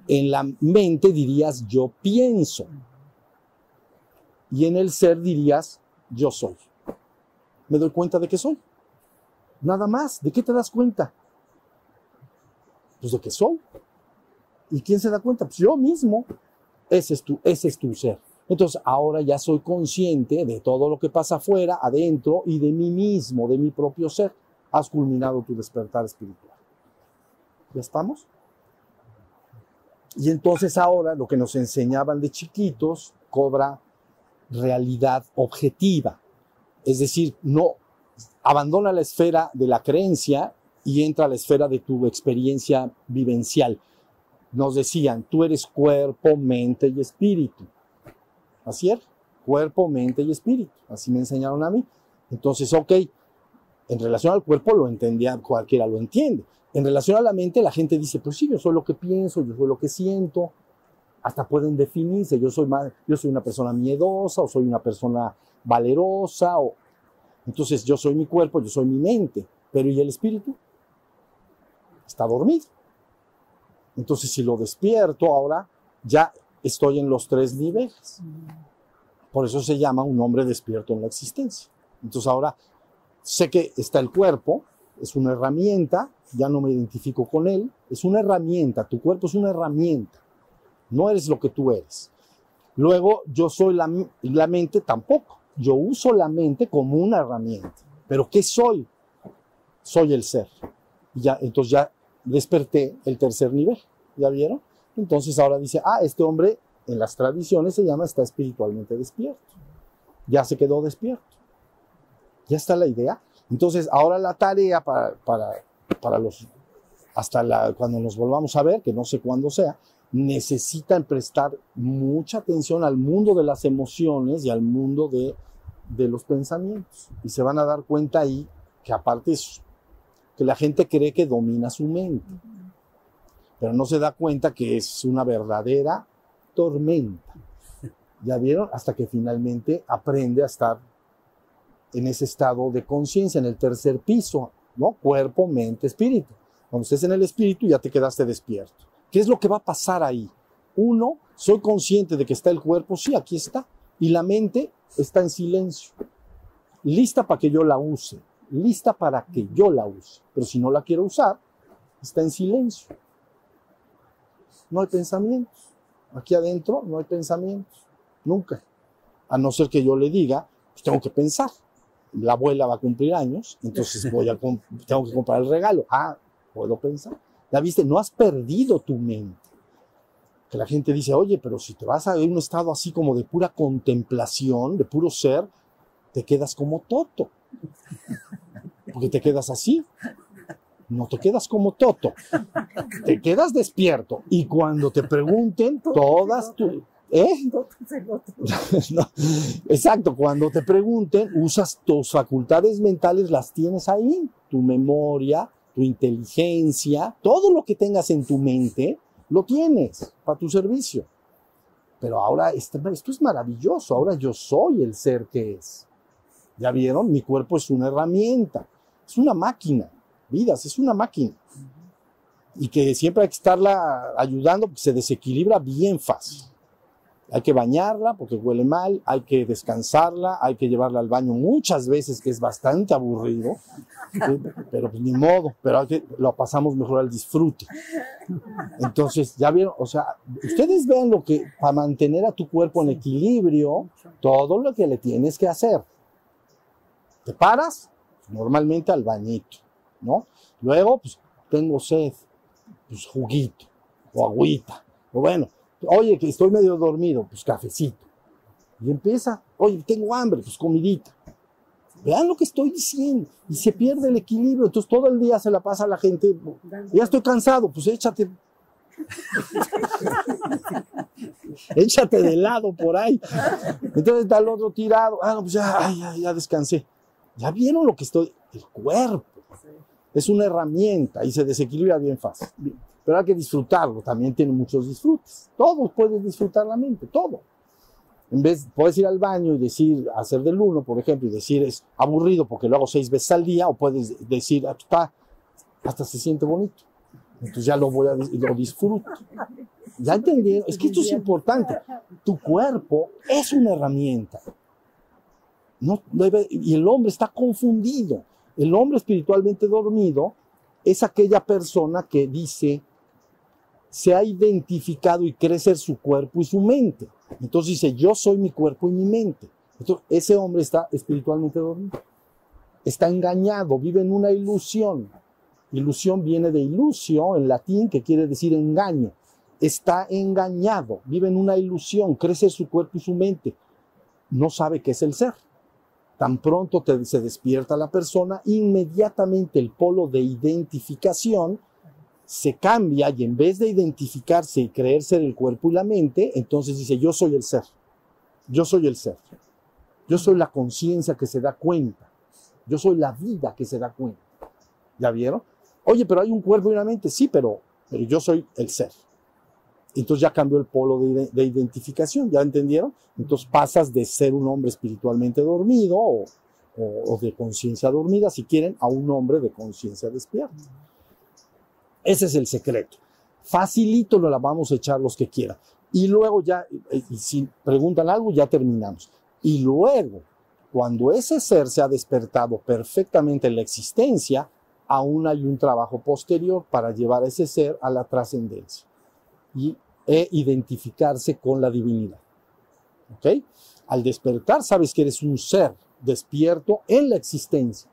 En la mente dirías yo pienso. Y en el ser dirías yo soy. Me doy cuenta de que soy. Nada más. ¿De qué te das cuenta? Pues de que soy. ¿Y quién se da cuenta? Pues yo mismo. Ese es tu, ese es tu ser. Entonces ahora ya soy consciente de todo lo que pasa afuera, adentro y de mí mismo, de mi propio ser. Has culminado tu despertar espiritual. ¿Ya estamos? Y entonces ahora lo que nos enseñaban de chiquitos cobra realidad objetiva. Es decir, no abandona la esfera de la creencia y entra a la esfera de tu experiencia vivencial. Nos decían, tú eres cuerpo, mente y espíritu. Así es, cuerpo, mente y espíritu. Así me enseñaron a mí. Entonces, ok, en relación al cuerpo lo entendía, cualquiera lo entiende. En relación a la mente, la gente dice, pues sí, yo soy lo que pienso, yo soy lo que siento. Hasta pueden definirse, yo soy, más, yo soy una persona miedosa o soy una persona valerosa. O... Entonces yo soy mi cuerpo, yo soy mi mente. Pero ¿y el espíritu? Está dormido. Entonces si lo despierto ahora, ya estoy en los tres niveles. Por eso se llama un hombre despierto en la existencia. Entonces ahora sé que está el cuerpo, es una herramienta, ya no me identifico con él, es una herramienta, tu cuerpo es una herramienta, no eres lo que tú eres. Luego, yo soy la, la mente tampoco, yo uso la mente como una herramienta, pero ¿qué soy? Soy el ser. ya, entonces ya desperté el tercer nivel, ¿ya vieron? Entonces ahora dice, ah, este hombre en las tradiciones se llama está espiritualmente despierto. Ya se quedó despierto. Ya está la idea. Entonces ahora la tarea para, para, para los, hasta la, cuando nos volvamos a ver, que no sé cuándo sea, necesitan prestar mucha atención al mundo de las emociones y al mundo de, de los pensamientos. Y se van a dar cuenta ahí que aparte es que la gente cree que domina su mente pero no se da cuenta que es una verdadera tormenta. ¿Ya vieron? Hasta que finalmente aprende a estar en ese estado de conciencia, en el tercer piso, ¿no? Cuerpo, mente, espíritu. Cuando estés en el espíritu ya te quedaste despierto. ¿Qué es lo que va a pasar ahí? Uno, soy consciente de que está el cuerpo, sí, aquí está. Y la mente está en silencio, lista para que yo la use, lista para que yo la use. Pero si no la quiero usar, está en silencio no hay pensamientos. Aquí adentro no hay pensamientos, nunca. A no ser que yo le diga, pues tengo que pensar. La abuela va a cumplir años, entonces voy a tengo que comprar el regalo. Ah, puedo pensar. Ya viste, no has perdido tu mente. Que la gente dice, oye, pero si te vas a un estado así como de pura contemplación, de puro ser, te quedas como toto. Porque te quedas así no te quedas como Toto, te quedas despierto y cuando te pregunten todas tu... ¿Eh? exacto, cuando te pregunten, usas tus facultades mentales, las tienes ahí, tu memoria, tu inteligencia, todo lo que tengas en tu mente, lo tienes para tu servicio. Pero ahora esto, esto es maravilloso, ahora yo soy el ser que es. ¿Ya vieron? Mi cuerpo es una herramienta, es una máquina vidas, es una máquina. Y que siempre hay que estarla ayudando porque se desequilibra bien fácil. Hay que bañarla porque huele mal, hay que descansarla, hay que llevarla al baño muchas veces, que es bastante aburrido, pero pues ni modo, pero lo pasamos mejor al disfrute. Entonces, ya vieron, o sea, ustedes vean lo que, para mantener a tu cuerpo en equilibrio, todo lo que le tienes que hacer. Te paras, normalmente al bañito ¿no? Luego, pues, tengo sed, pues, juguito, o agüita, o bueno, oye, que estoy medio dormido, pues, cafecito. Y empieza, oye, tengo hambre, pues, comidita. Vean lo que estoy diciendo. Y se pierde el equilibrio. Entonces todo el día se la pasa a la gente. Ya estoy cansado, pues échate. échate de lado por ahí. Entonces está el otro tirado. Ah, no, pues ya, ya, ya descansé. Ya vieron lo que estoy. El cuerpo es una herramienta y se desequilibra bien fácil. Pero hay que disfrutarlo. También tiene muchos disfrutes. Todos pueden disfrutar la mente, todo. En vez, puedes ir al baño y decir, hacer del uno, por ejemplo, y decir es aburrido porque lo hago seis veces al día, o puedes decir, ah, está, hasta se siente bonito. Entonces ya lo voy a, lo disfruto. ¿Ya entendieron? Es que esto es importante. Tu cuerpo es una herramienta. No, y el hombre está confundido. El hombre espiritualmente dormido es aquella persona que dice, se ha identificado y cree ser su cuerpo y su mente. Entonces dice, yo soy mi cuerpo y mi mente. Entonces, ese hombre está espiritualmente dormido. Está engañado, vive en una ilusión. Ilusión viene de ilusio en latín, que quiere decir engaño. Está engañado, vive en una ilusión, crece su cuerpo y su mente. No sabe qué es el ser. Tan pronto se despierta la persona, inmediatamente el polo de identificación se cambia y en vez de identificarse y creer ser el cuerpo y la mente, entonces dice, yo soy el ser, yo soy el ser, yo soy la conciencia que se da cuenta, yo soy la vida que se da cuenta. ¿Ya vieron? Oye, pero hay un cuerpo y una mente, sí, pero, pero yo soy el ser. Entonces ya cambió el polo de, de identificación, ¿ya entendieron? Entonces pasas de ser un hombre espiritualmente dormido o, o, o de conciencia dormida, si quieren, a un hombre de conciencia despierta. Ese es el secreto. Facilito lo la vamos a echar los que quieran. Y luego ya, y si preguntan algo, ya terminamos. Y luego, cuando ese ser se ha despertado perfectamente en la existencia, aún hay un trabajo posterior para llevar a ese ser a la trascendencia y e identificarse con la divinidad. ¿Ok? Al despertar sabes que eres un ser despierto en la existencia.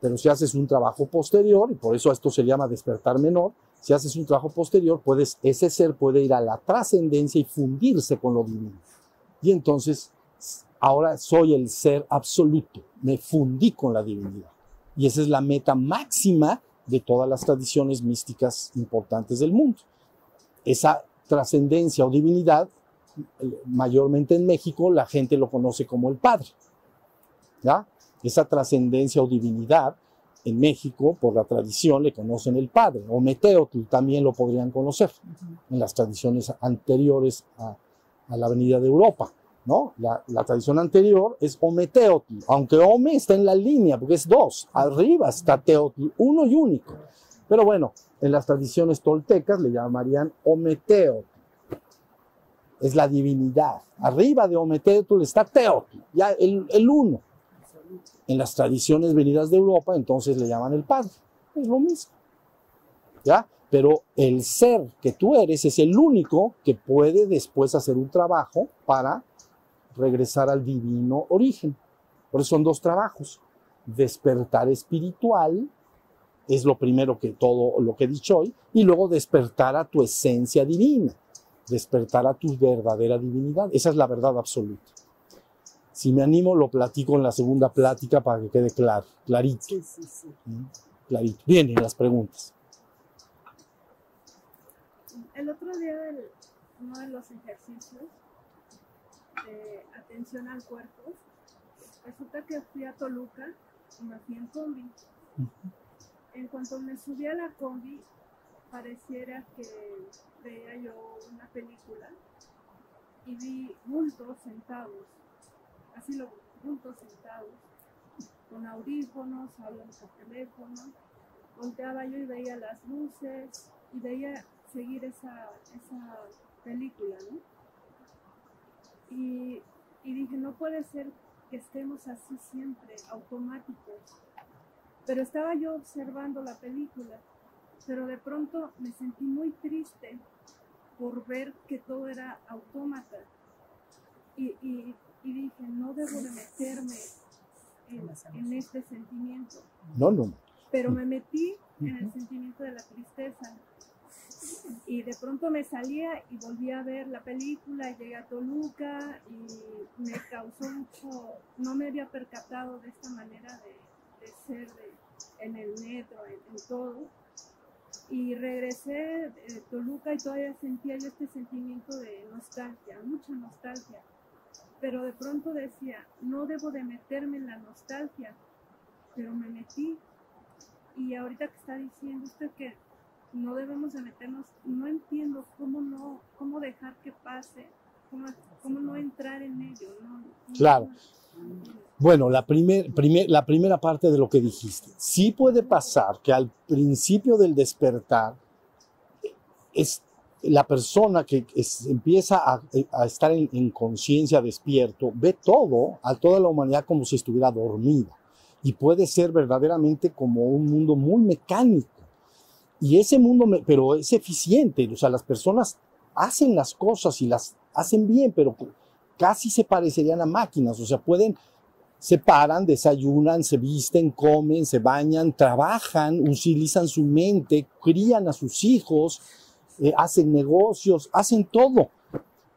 Pero si haces un trabajo posterior, y por eso esto se llama despertar menor, si haces un trabajo posterior, puedes, ese ser puede ir a la trascendencia y fundirse con lo divino. Y entonces, ahora soy el ser absoluto, me fundí con la divinidad. Y esa es la meta máxima de todas las tradiciones místicas importantes del mundo. Esa trascendencia o divinidad, mayormente en México, la gente lo conoce como el Padre. ¿Ya? Esa trascendencia o divinidad, en México, por la tradición, le conocen el Padre, o Meteotl también lo podrían conocer, en las tradiciones anteriores a, la venida de Europa. ¿no? La, tradición anterior es Ometeotl, aunque Ome está en la línea, porque es dos, arriba está Teotl, uno y único. Pero bueno, en las tradiciones toltecas le llamarían Ometeotl. Es la divinidad. Arriba de Ometeotl está Teotl, ya el, el uno en las tradiciones venidas de Europa, entonces le llaman el Padre. Es lo mismo. ¿Ya? Pero el ser que tú eres es el único que puede después hacer un trabajo para regresar al divino origen. Por eso son dos trabajos. Despertar espiritual es lo primero que todo lo que he dicho hoy, y luego despertar a tu esencia divina, despertar a tu verdadera divinidad. Esa es la verdad absoluta. Si me animo, lo platico en la segunda plática para que quede claro, clarito. Sí, sí, sí. ¿Mm? Clarito. Vienen las preguntas. El otro día, el, uno de los ejercicios de atención al cuerpo, resulta que fui a Toluca y me fui en combi. En cuanto me subí a la combi, pareciera que veía yo una película y vi bultos sentados así lo juntos sentados, con audífonos, hablando por teléfono. Volteaba yo y veía las luces y veía seguir esa, esa película, ¿no? Y, y dije, no puede ser que estemos así siempre, automáticos. Pero estaba yo observando la película, pero de pronto me sentí muy triste por ver que todo era autómata. Y, y, y dije, no debo de meterme en, este sentimiento. No, no. Pero me metí en el sentimiento de la tristeza. Y de pronto me salía y volví a ver la película y llegué a Toluca y me causó mucho, no me había percatado de esta manera de, de ser de- en el metro, en, en todo. Y regresé de Toluca y todavía sentía yo este sentimiento de nostalgia, mucha nostalgia. Pero de pronto decía, no debo de meterme en la nostalgia, pero me metí. Y ahorita que está diciendo usted que no debemos de meternos, no entiendo cómo no, cómo dejar que pase, cómo, cómo no entrar en ello. No, Claro. Bueno, la, primer, primer- la primera parte de lo que dijiste. Sí puede pasar que al principio del despertar es la persona que es- empieza a, estar en, en conciencia despierto, ve todo, a toda la humanidad como si estuviera dormida. Y puede ser verdaderamente como un mundo muy mecánico. Y ese mundo, pero es eficiente. O sea, las personas hacen las cosas y las hacen bien, pero casi se parecerían a máquinas. O sea, pueden se paran, desayunan, se visten, comen, se bañan, trabajan, utilizan su mente, crían a sus hijos, eh, hacen negocios, hacen todo.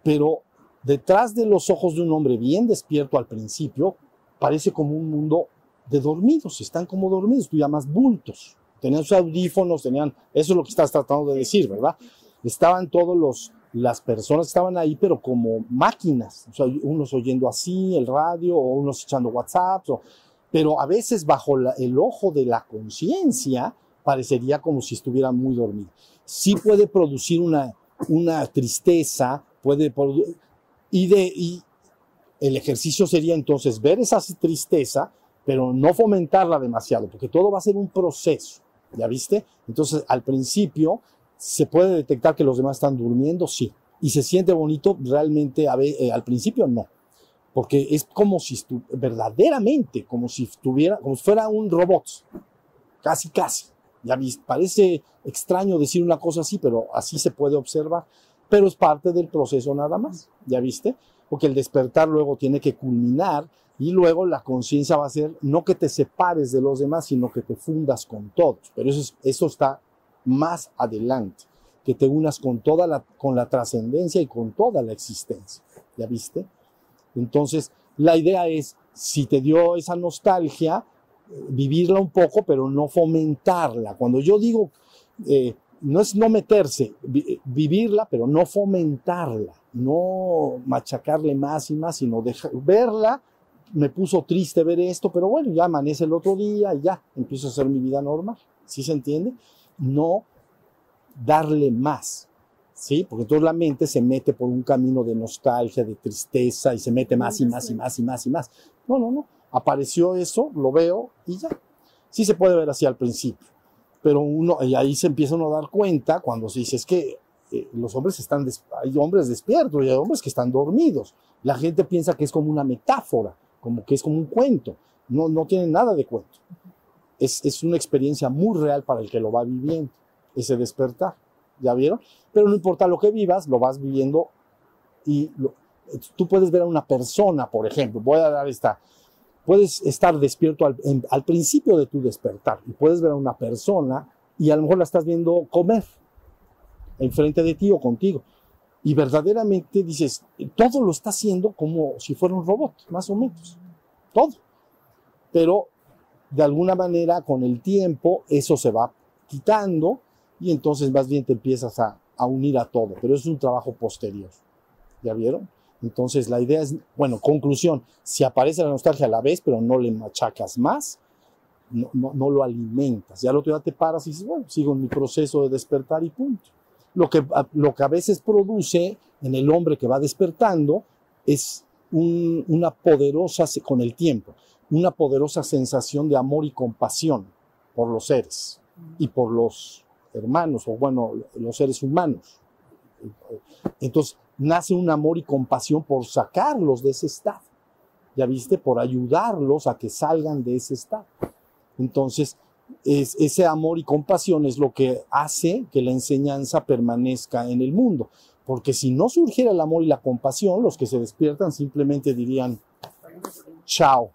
Pero detrás de los ojos de un hombre bien despierto al principio, parece como un mundo de dormidos, están como dormidos, tú llamas bultos. Tenían sus audífonos, tenían, eso es lo que estás tratando de decir, ¿verdad? Estaban todos los, las personas estaban ahí, pero como máquinas, unos oyendo así el radio, o unos echando WhatsApp, pero a veces bajo el ojo de la conciencia parecería como si estuviera muy dormido. Sí puede producir una, una tristeza, puede y, de, y el ejercicio sería entonces ver esa tristeza, pero no fomentarla demasiado, porque todo va a ser un proceso, ¿ya viste? Entonces, al principio, ¿se puede detectar que los demás están durmiendo? Sí. ¿Y se siente bonito? Realmente, a eh, al principio no. Porque es como si verdaderamente, como si estuviera, como si fuera un robot. Casi, casi. Ya parece extraño decir una cosa así, pero así se puede observar. Pero es parte del proceso nada más. ¿Ya viste? Porque el despertar luego tiene que culminar y luego la conciencia va a ser no que te separes de los demás, sino que te fundas con todos. Pero eso, es- eso está más adelante, que te unas con toda la, con la trascendencia y con toda la existencia. ¿Ya viste? Entonces, la idea es, si te dio esa nostalgia, vivirla un poco, pero no fomentarla. Cuando yo digo, eh, no es no meterse, vi- vivirla, pero no fomentarla, no machacarle más y más, sino dejar, verla. Me puso triste ver esto, pero bueno, ya amanece el otro día y ya empiezo a hacer mi vida normal. ¿Sí se entiende? No darle más. ¿sí? Porque entonces la mente se mete por un camino de nostalgia, de tristeza y se mete más y más y más y más y más. No, no, no. Apareció eso, lo veo y ya. Sí se puede ver así al principio, pero uno, y ahí se empieza uno a dar cuenta cuando se dice es que eh, los hombres están, hay hombres despiertos y hay hombres que están dormidos. La gente piensa que es como una metáfora, como que es como un cuento. No, no tiene nada de cuento. Es, es una experiencia muy real para el que lo va viviendo, ese despertar. ¿Ya vieron? Pero no importa lo que vivas, lo vas viviendo y tú puedes ver a una persona, por ejemplo, voy a dar esta, puedes estar despierto al, principio de tu despertar y puedes ver a una persona y a lo mejor la estás viendo comer enfrente de ti o contigo. Y verdaderamente dices, todo lo está haciendo como si fuera un robot, más o menos. Todo. Pero de alguna manera con el tiempo eso se va quitando y entonces más bien te empiezas a, a unir a todo. Pero es un trabajo posterior. ¿Ya vieron? Entonces la idea es, bueno, conclusión, si aparece la nostalgia a la vez, pero no le machacas más, no, no, no lo alimentas. Ya al otro día te paras y dices, bueno, sigo en mi proceso de despertar y punto. Lo que, lo que a veces produce en el hombre que va despertando es un- una poderosa, con el tiempo, una poderosa sensación de amor y compasión por los seres y por los hermanos, o bueno, los seres humanos. Entonces, nace un amor y compasión por sacarlos de ese estado. ¿Ya viste? Por ayudarlos a que salgan de ese estado. Entonces, es, ese amor y compasión es lo que hace que la enseñanza permanezca en el mundo. Porque si no surgiera el amor y la compasión, los que se despiertan simplemente dirían, chao,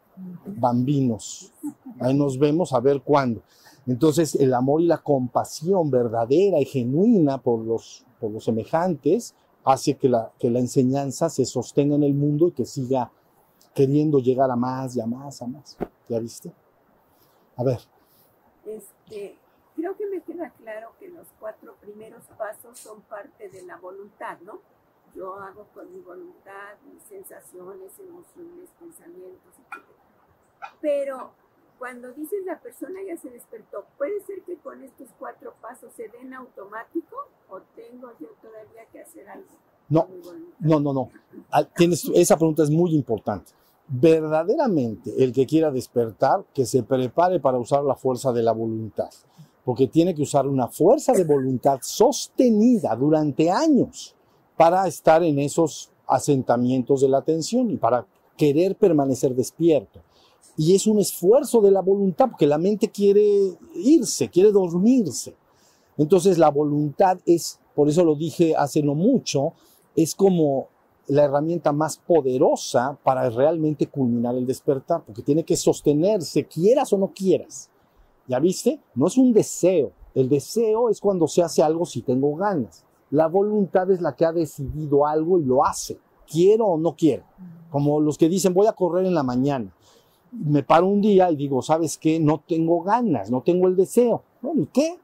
bambinos. Ahí nos vemos a ver cuándo. Entonces, el amor y la compasión verdadera y genuina por los, por los semejantes hace que la, que la enseñanza se sostenga en el mundo y que siga queriendo llegar a más y a más, a más. ¿Ya viste? A ver. Este, creo que me queda claro que los cuatro primeros pasos son parte de la voluntad, ¿no? Yo hago con mi voluntad mis sensaciones, emociones, pensamientos, etc. Pero cuando dices la persona ya se despertó, ¿puede ser que con estos cuatro pasos se den automático o tengo yo todavía que hacer algo? No, no, no, no. Ah, tienes, esa pregunta es muy importante. Verdaderamente, el que quiera despertar, que se prepare para usar la fuerza de la voluntad, porque tiene que usar una fuerza de voluntad sostenida durante años para estar en esos asentamientos de la atención y para querer permanecer despierto. Y es un esfuerzo de la voluntad, porque la mente quiere irse, quiere dormirse. Entonces la voluntad es, por eso lo dije hace no mucho, es como la herramienta más poderosa para realmente culminar el despertar, porque tiene que sostenerse, quieras o no quieras. ¿Ya viste? No es un deseo. El deseo es cuando se hace algo si tengo ganas. La voluntad es la que ha decidido algo y lo hace, quiero o no quiero. Como los que dicen voy a correr en la mañana me paro un día y digo, ¿sabes qué? No tengo ganas, no tengo el deseo. Bueno, ¿y qué?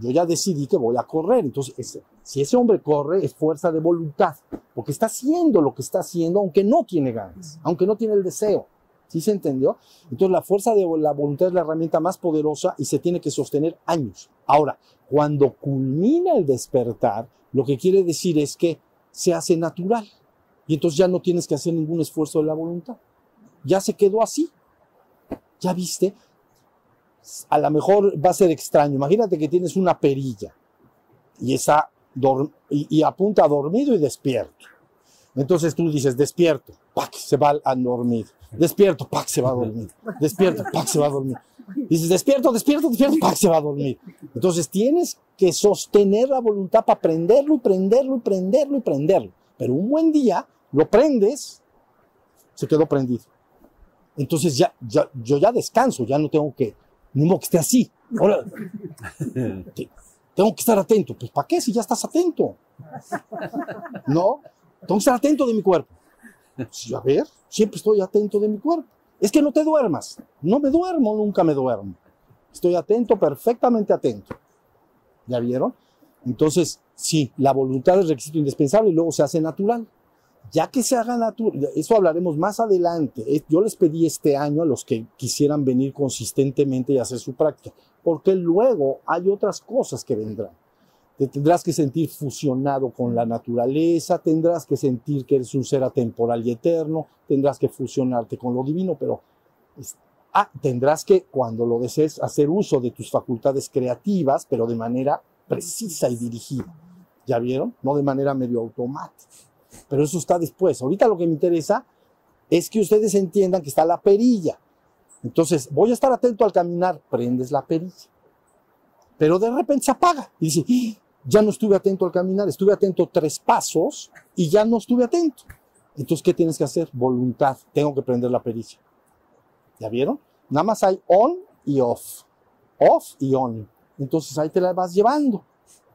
Yo ya decidí que voy a correr. Entonces, si ese hombre corre, es fuerza de voluntad, porque está haciendo lo que está haciendo, aunque no tiene ganas, aunque no tiene el deseo. ¿Sí se entendió? Entonces, la fuerza de la voluntad es la herramienta más poderosa y se tiene que sostener años. Ahora, cuando culmina el despertar, lo que quiere decir es que se hace natural. Y entonces ya no tienes que hacer ningún esfuerzo de la voluntad ya se quedó así. ¿Ya viste? A lo mejor va a ser extraño. Imagínate que tienes una perilla y, está y, apunta a dormido y despierto. Entonces tú dices, despierto, ¡pac! se va a dormir. Despierto, ¡pac! se va a dormir. Despierto, ¡pac! se va a dormir. Dices, despierto, despierto, despierto, ¡pac! se va a dormir. Entonces tienes que sostener la voluntad para prenderlo y prenderlo y prenderlo y prenderlo. Pero un buen día lo prendes, se quedó prendido. Entonces ya, ya, yo ya descanso, ya no tengo que, ni modo que esté así. Ahora, tengo que estar atento. Pues ¿para qué si ya estás atento? No, tengo que estar atento de mi cuerpo. Pues, a ver, siempre estoy atento de mi cuerpo. Es que no te duermas. No me duermo, nunca me duermo. Estoy atento, perfectamente atento. ¿Ya vieron? Entonces, sí, la voluntad es requisito indispensable y luego se hace natural ya que se haga natural, eso hablaremos más adelante. Yo les pedí este año a los que quisieran venir consistentemente y hacer su práctica, porque luego hay otras cosas que vendrán. Te tendrás que sentir fusionado con la naturaleza, tendrás que sentir que eres un ser atemporal y eterno, tendrás que fusionarte con lo divino, pero ah, tendrás que, cuando lo desees, hacer uso de tus facultades creativas, pero de manera precisa y dirigida. ¿Ya vieron? No de manera medio automática pero eso está después. Ahorita lo que me interesa es que ustedes entiendan que está la perilla. Entonces, voy a estar atento al caminar, prendes la perilla. Pero de repente se apaga y dice, ¡Ah! ya no estuve atento al caminar, estuve atento tres pasos y ya no estuve atento. Entonces, ¿qué tienes que hacer? Voluntad, tengo que prender la perilla. ¿Ya vieron? Nada más hay on y off. Off y on. Entonces ahí te la vas llevando.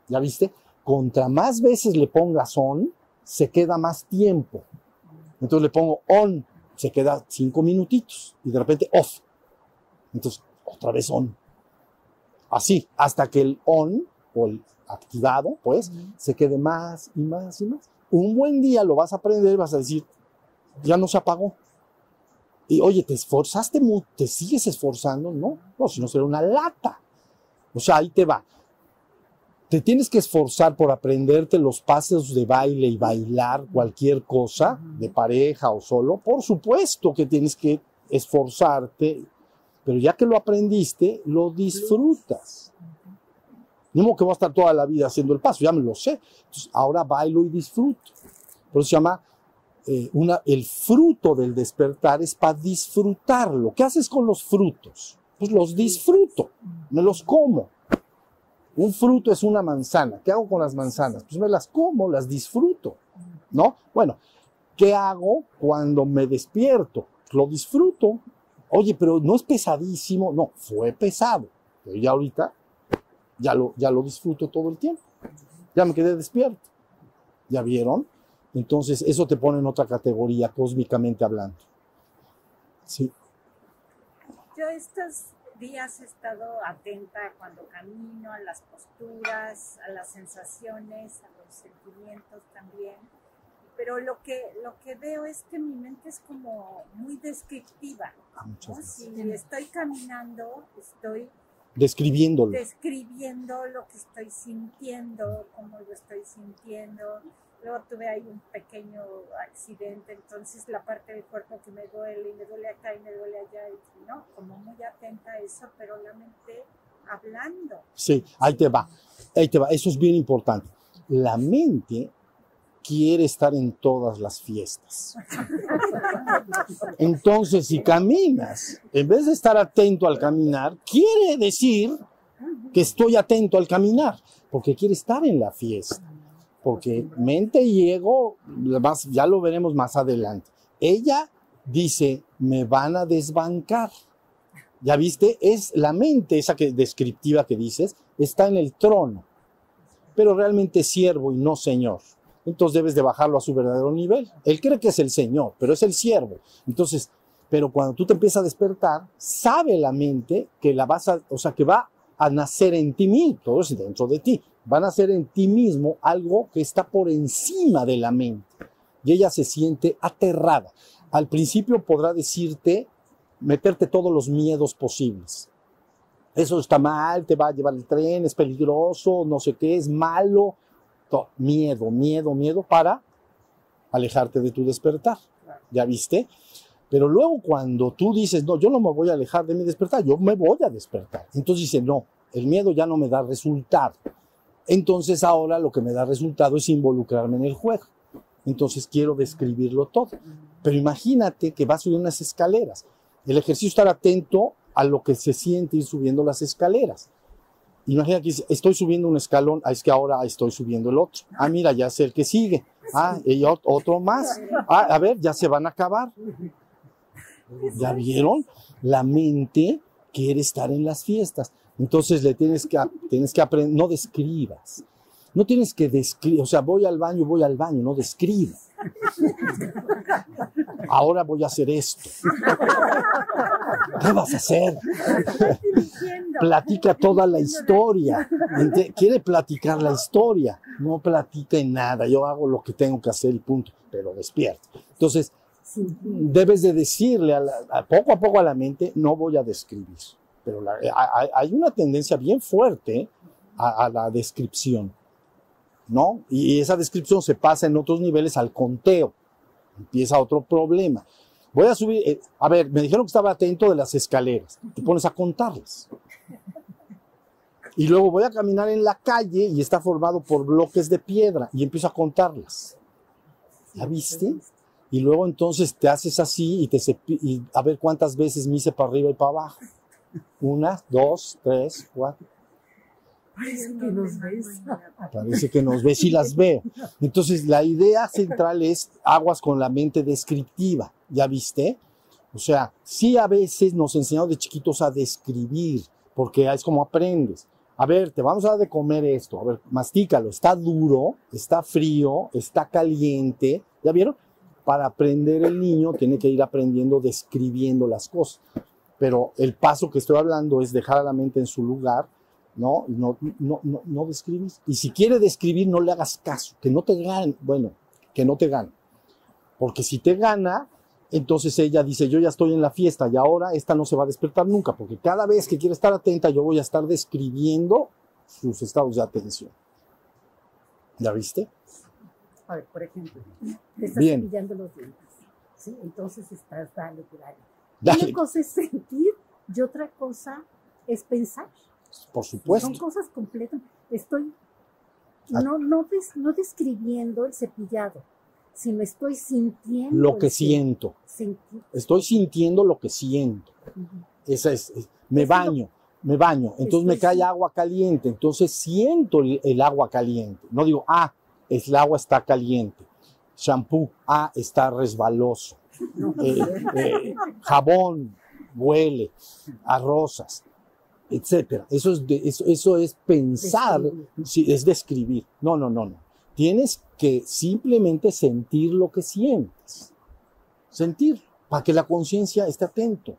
¿Ya viste? Contra más veces le pongas on, se queda más tiempo. Entonces le pongo on, se queda cinco minutitos y de repente off. Entonces otra vez on. Así, hasta que el on o el activado, pues, se quede más y más y más. Un buen día lo vas a aprender, vas a decir, ya no se apagó. Y oye, ¿te esforzaste mucho? ¿Te sigues esforzando? No, no, si no será una lata. O sea, ahí te va te tienes que esforzar por aprenderte los pasos de baile y bailar cualquier cosa, de pareja o solo, por supuesto que tienes que esforzarte, pero ya que lo aprendiste, lo disfrutas. Mismo que voy a estar toda la vida haciendo el paso, ya me lo sé. Entonces, ahora bailo y disfruto. Por eso se llama eh, una, el fruto del despertar es para disfrutarlo. ¿Qué haces con los frutos? Pues los disfruto, me los como. Un fruto es una manzana. ¿Qué hago con las manzanas? Pues me las como, las disfruto, ¿no? Bueno, ¿qué hago cuando me despierto? Lo disfruto. Oye, pero no es pesadísimo. No, fue pesado. Pero ya ahorita ya lo, ya lo disfruto todo el tiempo. Ya me quedé despierto. ¿Ya vieron? Entonces, eso te pone en otra categoría, cósmicamente hablando. Sí. Yo estos días he estado atenta cuando camino a las posturas, a las sensaciones, a los sentimientos también. Pero lo que, lo que veo es que mi mente es como muy descriptiva. Ah, ¿no? Si estoy caminando, estoy Describiéndolo. describiendo lo que estoy sintiendo, cómo lo estoy sintiendo. Luego tuve ahí un pequeño accidente, entonces la parte del cuerpo que me duele y me duele acá y me duele allá, y, ¿no? Como muy atenta a eso, pero la mente hablando. Sí, ahí te va. Ahí te va. Eso es bien importante. La mente quiere estar en todas las fiestas. Entonces, si caminas, en vez de estar atento al caminar, quiere decir que estoy atento al caminar, porque quiere estar en la fiesta. Porque mente y ego, más- ya lo veremos más adelante. Ella dice, me van a desbancar. Ya viste, es la mente, esa que, descriptiva que dices, está en el trono, pero realmente siervo y no señor. Entonces debes de bajarlo a su verdadero nivel. Él cree que es el señor, pero es el siervo. Entonces, pero cuando tú te empiezas a despertar, sabe la mente que la vas a, o sea, que va a nacer en ti mismo, todo es dentro de ti. Va a nacer en ti mismo algo que está por encima de la mente. Y ella se siente aterrada. Al principio podrá decirte, meterte todos los miedos posibles. Eso está mal, te va a llevar el tren, es peligroso, no sé qué, es malo. To- Miedo, miedo, miedo para alejarte de tu despertar. ¿Ya viste? Pero luego cuando tú dices, no, yo no me voy a alejar de mi despertar, yo me voy a despertar. Entonces dice, no, el miedo ya no me da resultado. Entonces ahora lo que me da resultado es involucrarme en el juego. Entonces quiero describirlo todo. Pero imagínate que vas subiendo unas escaleras. El ejercicio es estar atento a lo que se siente ir subiendo las escaleras. Imagina que estoy subiendo un escalón, ah, es que ahora estoy subiendo el otro. Ah, mira, ya sé el que sigue. Ah, y ot- otro más. Ah, a ver, ya se van a acabar. ¿Ya vieron? La mente quiere estar en las fiestas. Entonces le tienes que, tienes que aprender, no describas. No tienes que describir, o sea, voy al baño, voy al baño, no describa. Ahora voy a hacer esto. ¿Qué vas a hacer? Platica toda la historia. Quiere platicar la historia. No platique nada. Yo hago lo que tengo que hacer y punto. Pero despierto. Entonces, debes de decirle a la- a poco a poco a la mente, no voy a describir. Pero la- hay- una tendencia bien fuerte a, la descripción. ¿No? Y esa descripción se pasa en otros niveles al conteo. Empieza otro problema. Voy a subir, eh, a ver, me dijeron que estaba atento de las escaleras. Te pones a contarlas. Y luego voy a caminar en la calle y está formado por bloques de piedra y empiezo a contarlas. ¿Ya viste? Y luego entonces te haces así y te y a ver cuántas veces me hice para arriba y para abajo. Una, dos, tres, cuatro. Parece que nos ves. Parece que nos ves y las veo. Entonces, la idea central es aguas con la mente descriptiva. ¿Ya viste? O sea, sí a veces nos enseñamos de chiquitos a describir, porque es como aprendes. A ver, te vamos a dar de comer esto. A ver, mastícalo. Está duro, está frío, está caliente. ¿Ya vieron? Para aprender el niño tiene que ir aprendiendo describiendo las cosas. Pero el paso que estoy hablando es dejar a la mente en su lugar ¿no? No, no, no, no describes. Y si quiere describir, no le hagas caso, que no te gane, bueno, que no te gane. Porque si te gana, entonces ella dice, yo ya estoy en la fiesta y ahora esta no se va a despertar nunca, porque cada vez que quiere estar atenta, yo voy a estar describiendo sus estados de atención. ¿Ya viste? A ver, por ejemplo, te estás Bien. los dientes. ¿sí? Entonces estás, dale, dale. Dale, Una cosa es sentir y otra cosa es pensar. por Son supuesto. cosas completas. Estoy Ah. no, no, des- no describiendo el cepillado, sino estoy sintiendo. Lo que siento. Estoy sintiendo lo que siento. Esa es, es- me Es lo- baño, me baño. Entonces me cae agua caliente. Entonces siento el, el agua caliente. No digo, ah, es- el agua está caliente. Shampoo, ah, está resbaloso. Eh, eh, jabón, huele a rosas. etcétera. Eso es, de- eso, eso es pensar, sí, es describir. No, no, no, no. Tienes que simplemente sentir lo que sientes. Sentir, para que la conciencia esté atento.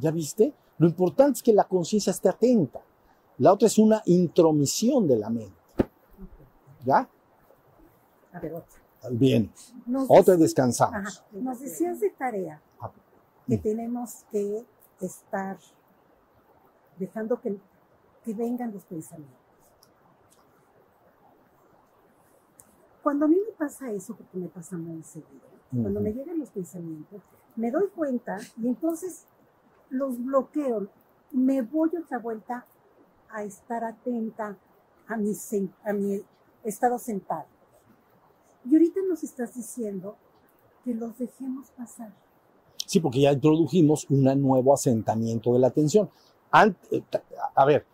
¿Ya viste? Lo importante es que la conciencia esté atenta. La otra es una intromisión de la mente. ¿Ya? A ver, otra. Bien. Nos Otra descansamos. Ajá. Nos decías de tarea Ah, que tenemos que estar dejando que, que vengan los pensamientos. Cuando a mí me pasa eso, porque me pasa muy seguido, cuando me llegan los pensamientos, me doy cuenta y entonces los bloqueo, me voy otra vuelta a estar atenta a mi, a mi estado sentado. Y ahorita nos estás diciendo que los dejemos pasar. Sí, porque ya introdujimos un nuevo asentamiento de la atención. Eh, a ver,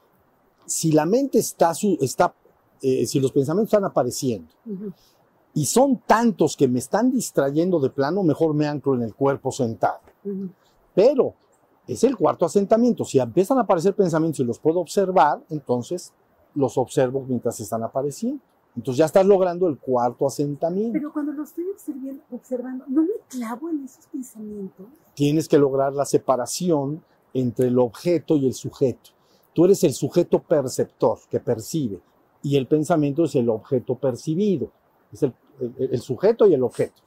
si la mente está, su- está eh, si los pensamientos están apareciendo y son tantos que me están distrayendo de plano, mejor me anclo en el cuerpo sentado. Pero es el cuarto asentamiento. Si empiezan a aparecer pensamientos y los puedo observar, entonces los observo mientras están apareciendo. Entonces ya estás logrando el cuarto asentamiento. Pero cuando lo estoy observando, observando, no me clavo en esos pensamientos. tienes que lograr la separación entre el objeto y el sujeto. Tú eres el sujeto perceptor que percibe y el pensamiento es el objeto percibido. Es el, el- el sujeto y el objeto.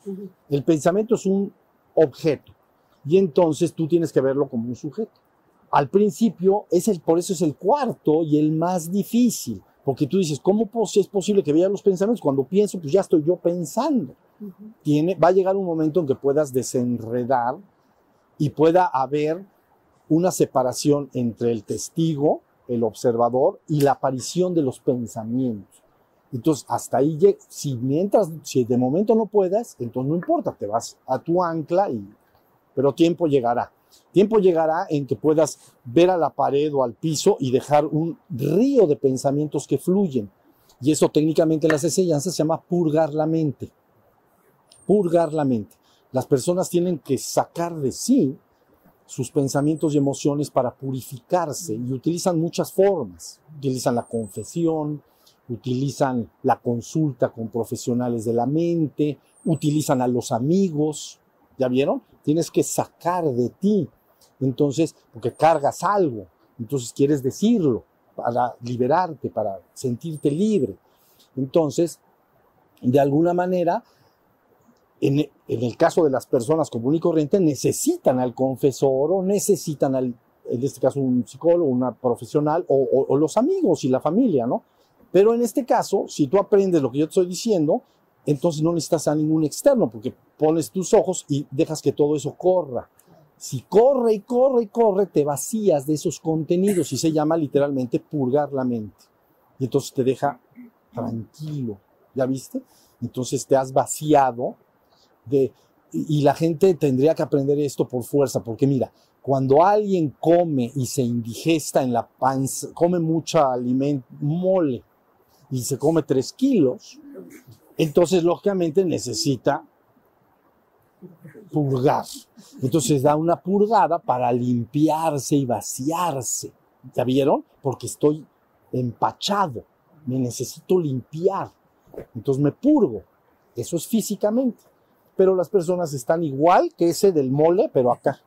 El pensamiento es un objeto y entonces tú tienes que verlo como un sujeto. Al principio, es el, por eso es el cuarto y el más difícil, porque tú dices, ¿cómo es posible que vea los pensamientos? Cuando pienso, pues ya estoy yo pensando tiene, va a llegar un momento en que puedas desenredar y pueda haber una separación entre el testigo, el observador y la aparición de los pensamientos. Entonces, hasta ahí, si mientras, si de momento no puedas, entonces no importa, te vas a tu ancla y, pero tiempo llegará. Tiempo llegará en que puedas ver a la pared o al piso y dejar un río de pensamientos que fluyen. Y eso técnicamente en las enseñanzas se llama purgar la mente purgar la mente. Las personas tienen que sacar de sí sus pensamientos y emociones para purificarse y utilizan muchas formas. Utilizan la confesión, utilizan la consulta con profesionales de la mente, utilizan a los amigos. ¿Ya vieron? Tienes que sacar de ti. Entonces, porque cargas algo, entonces quieres decirlo para liberarte, para sentirte libre. Entonces, de alguna manera, en, el caso de las personas común y corriente, necesitan al confesor o necesitan al, en este caso, un psicólogo, una profesional o, o- o los amigos y la familia, ¿no? Pero en este caso, si tú aprendes lo que yo te estoy diciendo, entonces no necesitas a ningún externo, porque pones tus ojos y dejas que todo eso corra. Si corre y corre y corre, te vacías de esos contenidos y se llama literalmente purgar la mente. Y entonces te deja tranquilo, ¿ya viste? Entonces te has vaciado de... Y la gente tendría que aprender esto por fuerza, porque mira, cuando alguien come y se indigesta en la panza, come mucha alimento, mole, y se come tres kilos, entonces lógicamente necesita purgar. Entonces da una purgada para limpiarse y vaciarse. ¿Ya vieron? Porque estoy empachado, me necesito limpiar. Entonces me purgo. Eso es físicamente. Pero las personas están igual que ese del mole, pero acá,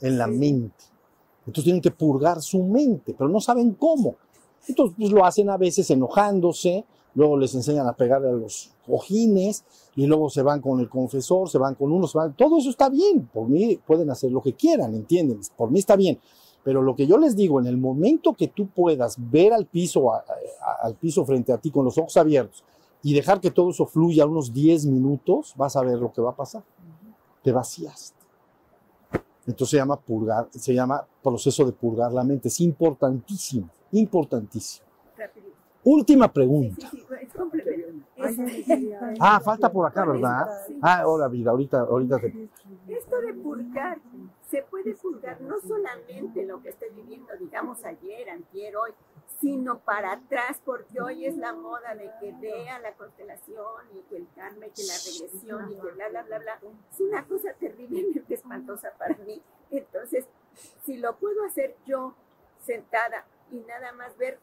en la mente. Entonces tienen que purgar su mente, pero no saben cómo. Entonces pues, lo hacen a veces enojándose, luego les enseñan a pegar a los cojines y luego se van con el confesor, se van con uno, se van. Todo eso está bien, por mí pueden hacer lo que quieran, ¿entienden? Por mí está bien. Pero lo que yo les digo, en el momento que tú puedas ver al piso, a- a- al piso frente a ti con los ojos abiertos y dejar que todo eso fluya unos 10 minutos, vas a ver lo que va a pasar. Te vacías. Entonces se llama purgar, se llama proceso de purgar la mente. Es importantísimo, importantísimo. Última pregunta. sí, sí, es complemento. Ay, Es- ay, ay, ay. Ah, falta por acá, ¿verdad? Ah, hola vida, ahorita, ahorita te... Esto de purgar, se puede purgar no solamente lo que esté viviendo, digamos ayer, antier, hoy, sino para atrás, porque hoy es la moda de que vea la constelación y que el karma y que la regresión y que bla, bla, bla, bla. Es una cosa terriblemente espantosa para mí. Entonces, si lo puedo hacer yo sentada y nada más ver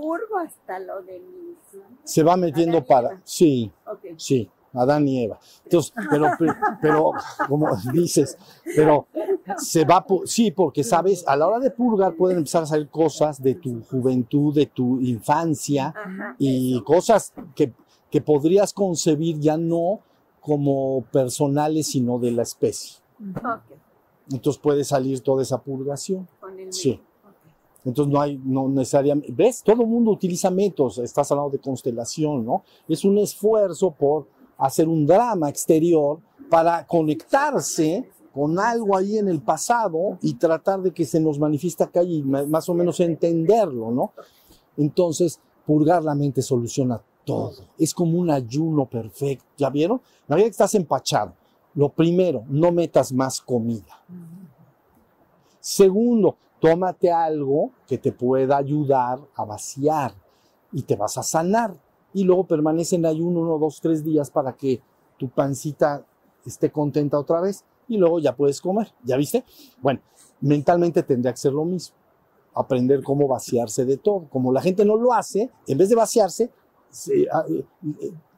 purgo hasta lo de mis... Se va metiendo Adán para... Sí, Ok. sí, Adán y Eva. Entonces, pero, pero, como dices, pero se va, sí, porque sabes, a la hora de purgar pueden empezar a salir cosas de tu juventud, de tu infancia Ajá. y eso. cosas que, que podrías concebir ya no como personales, sino de la especie. Ok, Entonces puede salir toda esa purgación. con el Sí. Entonces no hay, no necesariamente, ¿ves? Todo el mundo utiliza métodos, estás hablando de constelación, ¿no? Es un esfuerzo por hacer un drama exterior para conectarse con algo ahí en el pasado y tratar de que se nos manifiesta acá y más o menos entenderlo, ¿no? Entonces, purgar la mente soluciona todo. Es como un ayuno perfecto, ¿ya vieron? La vida que estás empachado. Lo primero, no metas más comida. Segundo, tómate algo que te pueda ayudar a vaciar y te vas a sanar. Y luego permanece en ayuno uno, dos, tres días para que tu pancita esté contenta otra vez y luego ya puedes comer. ¿Ya viste? Bueno, mentalmente tendría que ser lo mismo. Aprender cómo vaciarse de todo. Como la gente no lo hace, en vez de vaciarse, se- ah, eh,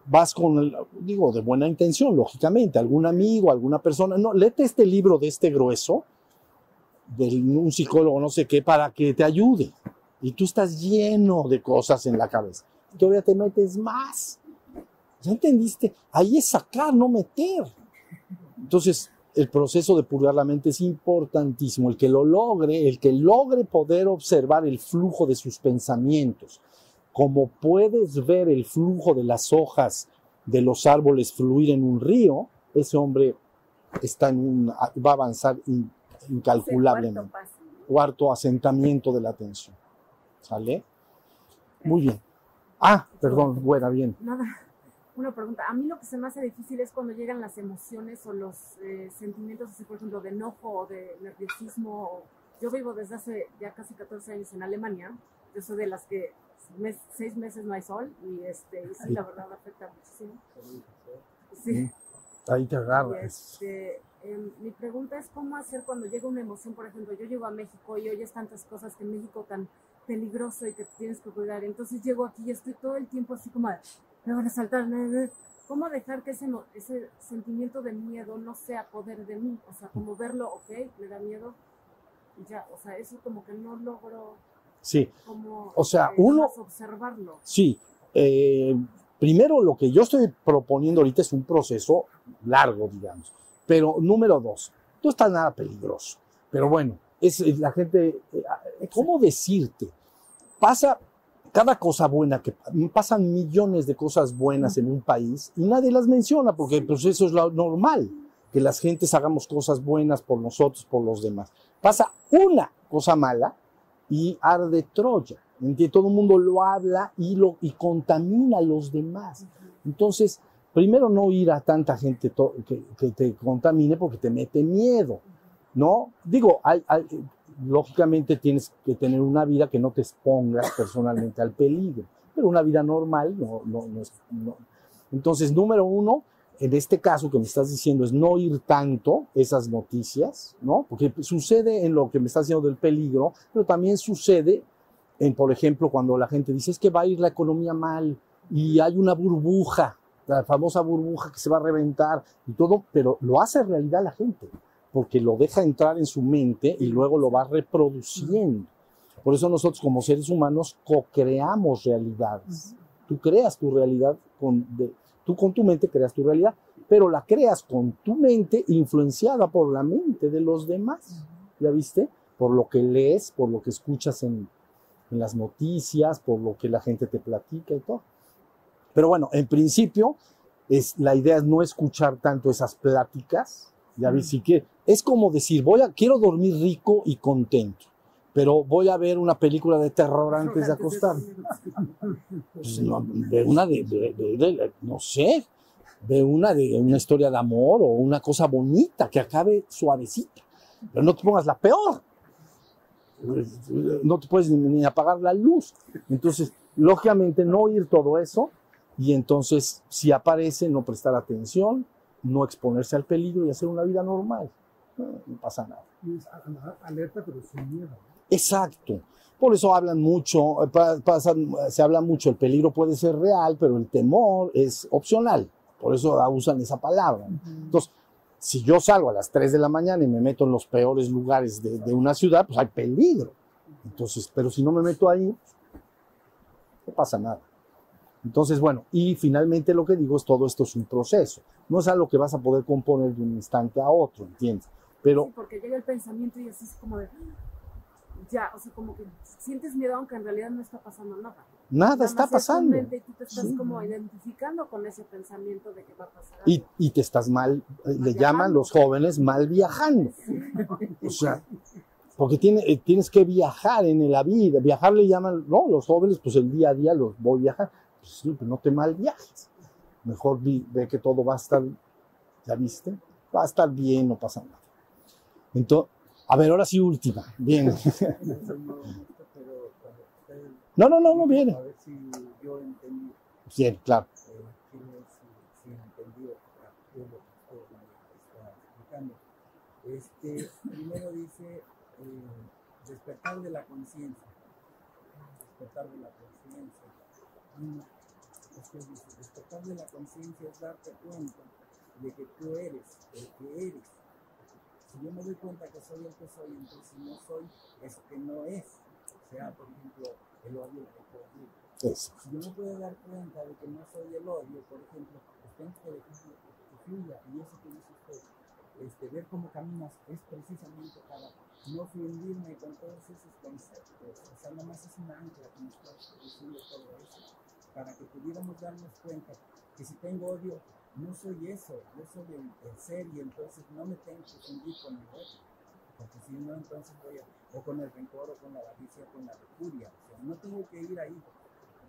vas con, el- digo, de buena intención, lógicamente, algún amigo, alguna persona. No, léete este libro de este grueso, de un psicólogo, no sé qué, para que te ayude. Y tú estás lleno de cosas en la cabeza. Todavía te metes más. ¿Ya entendiste? Ahí es sacar, no meter. Entonces, el proceso de purgar la mente es importantísimo. El que lo logre, el que logre poder observar el flujo de sus pensamientos, como puedes ver el flujo de las hojas de los árboles fluir en un río, ese hombre está en un, va a avanzar incalculablemente. cuarto paso, ¿no? Cuarto, asentamiento de la atención. ¿Sale? Muy bien. Ah, perdón, buena, bien. Nada, una pregunta. A mí lo que se me hace difícil es cuando llegan las emociones o los eh, sentimientos, así, por ejemplo, de enojo o de nerviosismo. Yo vivo desde hace ya casi 14 años en Alemania. Yo soy de las que mes- seis meses no hay sol y, este, y sí, la verdad afecta muchísimo. Sí. Ahí te agarras. este, em, mi pregunta es cómo hacer cuando llega una emoción, por ejemplo, yo llego a México y oyes tantas cosas que en México tan peligroso y que te tienes que cuidar, entonces llego aquí y estoy todo el tiempo así como, me van a saltar, ne, ne". ¿cómo dejar que ese, ese sentimiento de miedo no sea poder de mí? O sea, como verlo, ok, me da miedo, y ya, o sea, eso como que no logro Sí, como O sea, eh, uno- observarlo. sí. Eh, primero, lo que yo estoy proponiendo ahorita es un proceso largo, digamos. Pero número dos, no está nada peligroso. Pero bueno, es es la gente, eh, ¿cómo decirte? Pasa cada cosa buena que pasan millones de cosas buenas en un país y nadie las menciona porque pues eso es lo normal, que las gentes hagamos cosas buenas por nosotros, por los demás. Pasa una cosa mala y arde Troya. Todo el mundo lo habla y, lo, y contamina a los demás. Entonces, primero no ir a tanta gente que, que te contamine porque te mete miedo, ¿no? Digo, hay, hay- lógicamente tienes que tener una vida que no te expongas personalmente al peligro, pero una vida normal no, no, no no. Entonces, número uno, en este caso que me estás diciendo es no ir tanto esas noticias, ¿no? Porque sucede en lo que me estás diciendo del peligro, pero también sucede en, por ejemplo, cuando la gente dice es que va a ir la economía mal y hay una burbuja, la famosa burbuja que se va a reventar y todo, pero lo hace realidad la gente, porque lo deja entrar en su mente y luego lo va reproduciendo. Por eso nosotros como seres humanos co-creamos realidades. Tú creas tu realidad con, de- tú con tu mente creas tu realidad, pero la creas con tu mente influenciada por la mente de los demás. ¿Ya viste? Por lo que lees, por lo que escuchas en, en las noticias, por lo que la gente te platica y todo. Pero bueno, en principio, es, la idea es no escuchar tanto esas pláticas. Ya viste que es como decir, voy a, quiero dormir rico y contento, pero voy a ver una película de terror antes de acostarme. Pues no, ve una de, de- de- de- no sé, ve una de una historia de amor o una cosa bonita que acabe suavecita, pero no te pongas la peor. No te puedes ni, ni apagar la luz. Entonces, lógicamente, no oír todo eso y entonces, si aparece, no prestar atención, no exponerse al peligro y hacer una vida normal. No, no pasa nada. Es alerta, pero sin miedo. Exacto. Por eso hablan mucho, eh, pasan- se habla mucho, el peligro puede ser real, pero el temor es opcional. Por eso usan esa palabra. Entonces, si yo salgo a las 3 de la mañana y me meto en los peores lugares de, de una ciudad, pues hay peligro. Entonces, pero si no me meto ahí, no pasa nada. Entonces, bueno, y finalmente lo que digo es todo esto es un proceso. No es algo que vas a poder componer de un instante a otro, ¿entiendes? Pero Sí, porque llega el pensamiento y así es como de. Ya, o sea, como que sientes miedo aunque en realidad no está pasando nada. nada Nada está pasando. Y tú te estás Sí. como identificando con ese pensamiento de que va a pasar Y, te estás mal, eh, le viajando. llaman los jóvenes mal viajando. O sea, porque tiene, eh, tienes que viajar en la vida. Viajar le llaman, no, los jóvenes, pues el día a día los voy a viajar. Pues sí, pero no te mal viajes. Mejor vi- ve que todo va a estar, ¿ya viste? Va a estar bien, no pasa nada. Entonces, a ver, ahora sí última. Bien. No, no, no, no viene. A ver si yo entendí, Bien, claro. eh, si, entendí ah, está explicando. Este, primero dice eh, despertar de la conciencia. Despertar de la conciencia. Dice, despertar de la conciencia es darte cuenta de que tú eres el que eres. Si yo me doy cuenta que soy el que soy, entonces no soy eso que no es. O sea, por ejemplo, el odio que odio. Eso. Si yo me puedo dar cuenta de que no soy el odio, por ejemplo, pues tengo que dejarlo que fluya. Y eso que dice usted, este, ver cómo caminas es precisamente para no fundirme con todos esos conceptos. O sea, nada más es una ancla que me está diciendo todo eso. Para que pudiéramos darnos cuenta que si tengo odio, no soy eso, yo soy el, ser y entonces no me tengo que fundir con el otro. Porque si no, entonces voy a, o con el rencor, o con la avaricia, o con la lujuria. O sea, no tengo que ir ahí.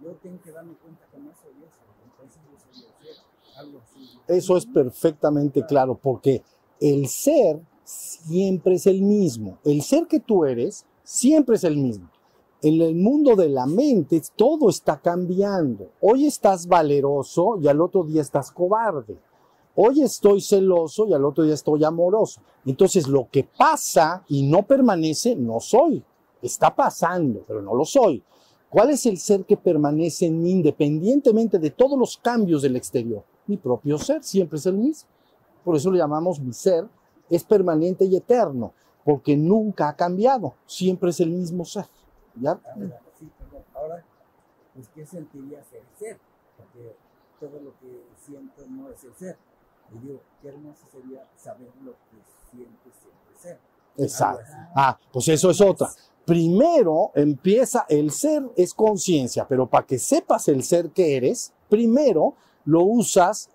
Yo tengo que darme cuenta que no soy eso. Entonces yo soy el ser. Algo así. Eso es perfectamente claro, porque el ser siempre es el mismo. El ser que tú eres siempre es el mismo. En el mundo de la mente todo está cambiando. Hoy estás valeroso y al otro día estás cobarde. Hoy estoy celoso y al otro día estoy amoroso. Entonces lo que pasa y no permanece, no soy. Está pasando, pero no lo soy. ¿Cuál es el ser que permanece en mí independientemente de todos los cambios del exterior? Mi propio ser siempre es el mismo. Por eso le llamamos mi ser. Es permanente y eterno, porque nunca ha cambiado. Siempre es el mismo ser. ¿Ya? Ahora, sí, perdón. Ahora, pues, ¿qué sentiría ser ser? Porque todo lo que siento no es el ser. Y digo, qué hermoso sería saber lo que siente el ser. Exacto. Ah, pues eso es otra. Primero empieza, el ser es conciencia, pero para que sepas el ser que eres, primero lo usas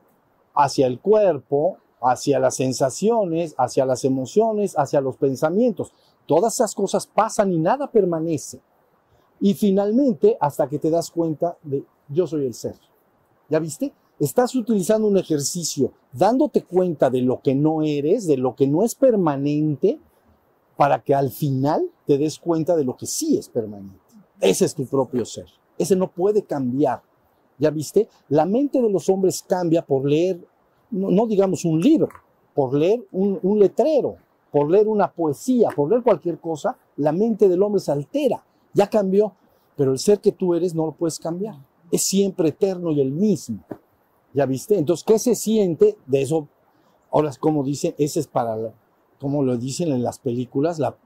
hacia el cuerpo, hacia las sensaciones, hacia las emociones, hacia los pensamientos. Todas esas cosas pasan y nada permanece. Y finalmente, hasta que te das cuenta de yo soy el ser. ¿Ya viste? Estás utilizando un ejercicio dándote cuenta de lo que no eres, de lo que no es permanente, para que al final te des cuenta de lo que sí es permanente. Ese es tu propio ser. Ese no puede cambiar. ¿Ya viste? La mente de los hombres cambia por leer, no, digamos un libro, por leer un letrero, por leer una poesía, por leer cualquier cosa, la mente del hombre se altera. Ya cambió, pero el ser que tú eres no lo puedes cambiar. Es siempre eterno y el mismo. ¿Ya viste? Entonces, ¿qué se siente de eso? Ahora, como dicen, ese es para, la- como lo dicen en las películas, la,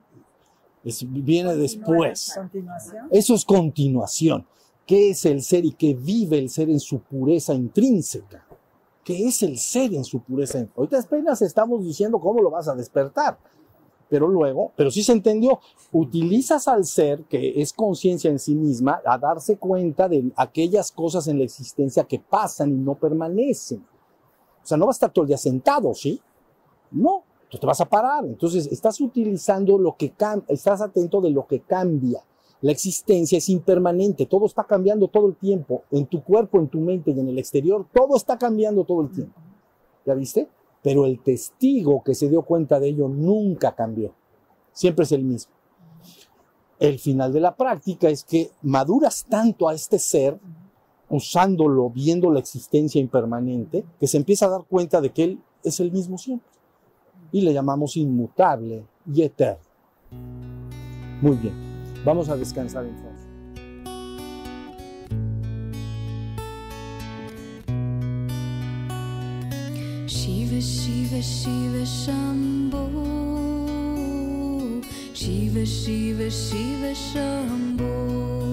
es- viene después. Continuación. Eso es continuación. ¿Qué es el ser y qué vive el ser en su pureza intrínseca? ¿Qué es el ser en su pureza? Ahorita apenas estamos diciendo cómo lo vas a despertar. Pero luego, pero sí se entendió, utilizas al ser, que es conciencia en sí misma, a darse cuenta de aquellas cosas en la existencia que pasan y no permanecen. O sea, no va a estar todo el día sentado, ¿sí? No, tú te vas a parar. Entonces, estás utilizando lo que cambia, estás atento de lo que cambia. La existencia es impermanente, todo está cambiando todo el tiempo, en tu cuerpo, en tu mente y en el exterior, todo está cambiando todo el tiempo. ¿Ya viste? Pero el testigo que se dio cuenta de ello nunca cambió, siempre es el mismo. El final de la práctica es que maduras tanto a este ser, usándolo, viendo la existencia impermanente, que se empieza a dar cuenta de que él es el mismo siempre. Y le llamamos inmutable y eterno. Muy bien. Vamos a descansar entonces. Shiva Shiva Shambho Shiva Shiva Shiva Shambho